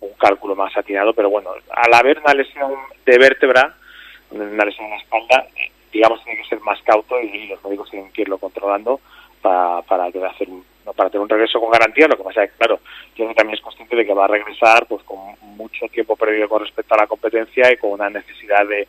un cálculo más atinado, pero bueno, al haber una lesión de vértebra, una lesión en la espalda, digamos tiene que ser más cauto y, los médicos tienen que irlo controlando para, para hacer para tener un regreso con garantía, lo que pasa es que, claro, yo también es consciente de que va a regresar pues con mucho tiempo perdido con respecto a la competencia y con una necesidad de,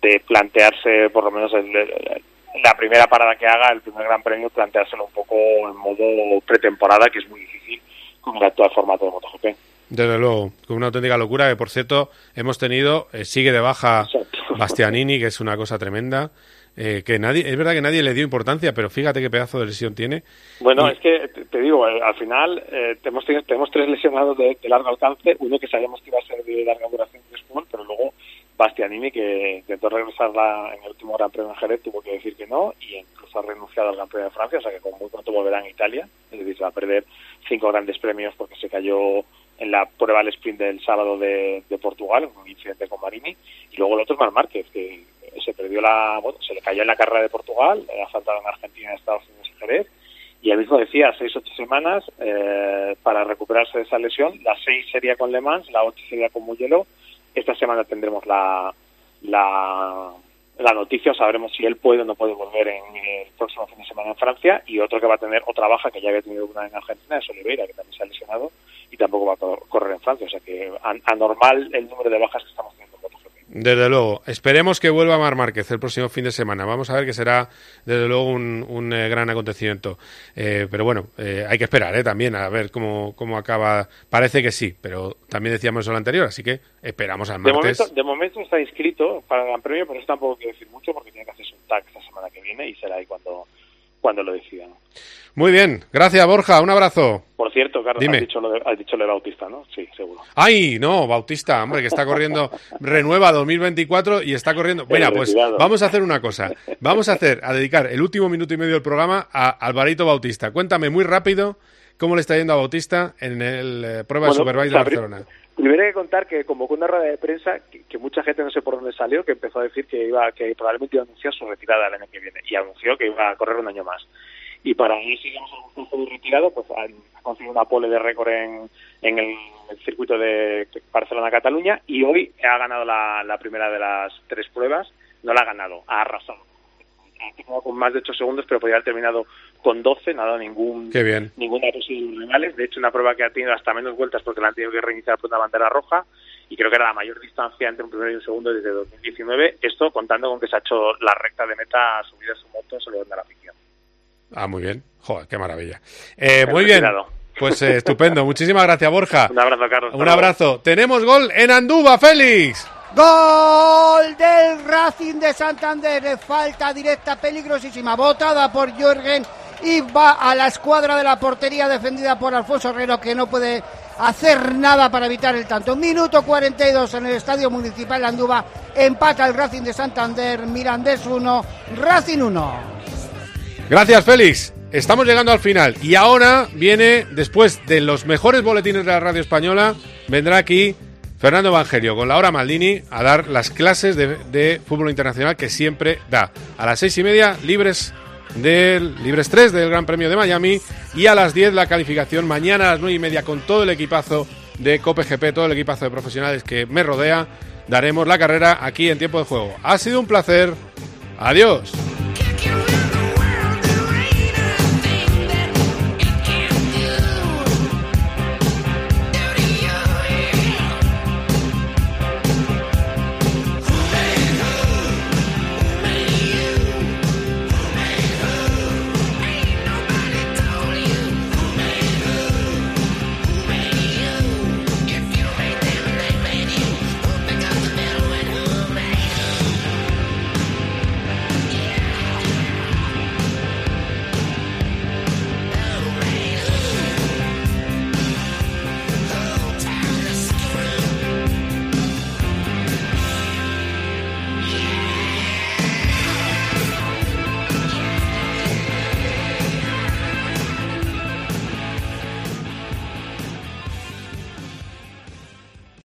de plantearse por lo menos el- la primera parada que haga, el primer gran premio, planteárselo un poco en modo pretemporada, que es muy difícil con el actual formato de MotoGP. Desde luego, con una auténtica locura que, por cierto, hemos tenido, eh, sigue de baja Bastianini, que es una cosa tremenda, eh, que nadie, es verdad que nadie le dio importancia, pero fíjate qué pedazo de lesión tiene. Bueno, Y- es que te, te digo, eh, al final eh, tenemos, tenemos tres lesionados de, de largo alcance, uno que sabíamos que iba a ser de larga duración pero luego Bastianini, que intentó regresar la- en el último Gran Premio en Jerez, tuvo que decir que no y incluso ha renunciado al Gran Premio de Francia, o sea que con muy pronto volverá en Italia, es decir, se va a perder cinco grandes premios porque se cayó en la prueba al sprint del sábado de, de Portugal, un incidente con Marini, y luego el otro es Mar Márquez, que se perdió la, bueno, se le cayó en la carrera de Portugal, ha faltado en Argentina, en Estados Unidos y Jerez, y él mismo decía seis ocho semanas eh, para recuperarse de esa lesión la seis sería con Le Mans la ocho sería con Mugello esta semana tendremos la la, la noticia sabremos si él puede o no puede volver en el próximo fin de semana en Francia y otro que va a tener otra baja que ya había tenido una en Argentina es Oliveira que también se ha lesionado y tampoco va a cor- correr en Francia o sea que an- anormal el número de bajas que estamos teniendo en MotoGP. Desde luego, esperemos que vuelva Mar Márquez el próximo fin de semana. Vamos a ver que será, desde luego, un, un, eh, gran acontecimiento. Eh, pero bueno, eh, hay que esperar eh, también a ver cómo, cómo acaba. Parece que sí, pero también decíamos eso lo anterior, así que esperamos al De martes. momento, de momento está inscrito para el Gran Premio, pero eso tampoco quiere decir mucho porque tiene que hacerse un tag esta semana que viene y será ahí cuando, cuando lo decidan. Muy bien, gracias Borja, un abrazo. Por cierto, Carlos, Dime. has dicho, lo de, has dicho lo de Bautista, ¿no? Sí, seguro. Ay, no, Bautista, hombre, que está corriendo, renueva 2024 y está corriendo. Bueno, El pues vamos a hacer una cosa. Vamos a hacer, a dedicar el último minuto y medio del programa a Alvarito Bautista. Cuéntame muy rápido cómo le está yendo a Bautista en el eh, prueba de Bueno, Superbike de sea, pri- Barcelona. Primero hay que contar que convocó una rueda de prensa que, mucha gente no sé por dónde salió, que empezó a decir que iba que probablemente iba a anunciar su retirada el año que viene y anunció que iba a correr un año más. Y para ir sigamos al punto de retirado, pues ha conseguido una pole de récord en, en el, circuito de Barcelona-Cataluña y hoy ha ganado la primera de las tres pruebas. No la ha ganado, ha arrasado. Con más de 8 segundos, pero podría haber terminado con 12, no ha dado ningún Qué bien. ninguna posibilidad de rivales. De hecho, una prueba que ha tenido hasta menos vueltas porque la han tenido que reiniciar por una bandera roja y creo que era la mayor distancia entre un primero y un segundo desde 2019. Esto contando con que se ha hecho la recta de meta subida a su moto sobre donde la afición. Ah, muy bien. Joder, qué maravilla. Eh, muy bien. Pues eh, estupendo. Muchísimas gracias, Borja. Un abrazo, Carlos. Un abrazo. Tenemos gol en Andúba, Félix. Gol del Racing de Santander. Falta directa peligrosísima. Botada por Jürgen. Y va a la escuadra de la portería defendida por Alfonso Herrero que no puede hacer nada para evitar el tanto. Minuto 42 en el Estadio Municipal Andúba. Empata el Racing de Santander. Mirandés 1, Racing 1. Gracias, Félix. Estamos llegando al final. Y ahora viene, después de los mejores boletines de la radio española, vendrá aquí Fernando Evangelio con Laura Maldini a dar las clases de, fútbol internacional que siempre da. A las seis y media, libres del Libres 3 del Gran Premio de Miami y a las 10 la calificación mañana a las nueve y media con todo el equipazo de Cope GP, todo el equipazo de profesionales que me rodea, daremos la carrera aquí en tiempo de juego. Ha sido un placer. Adiós.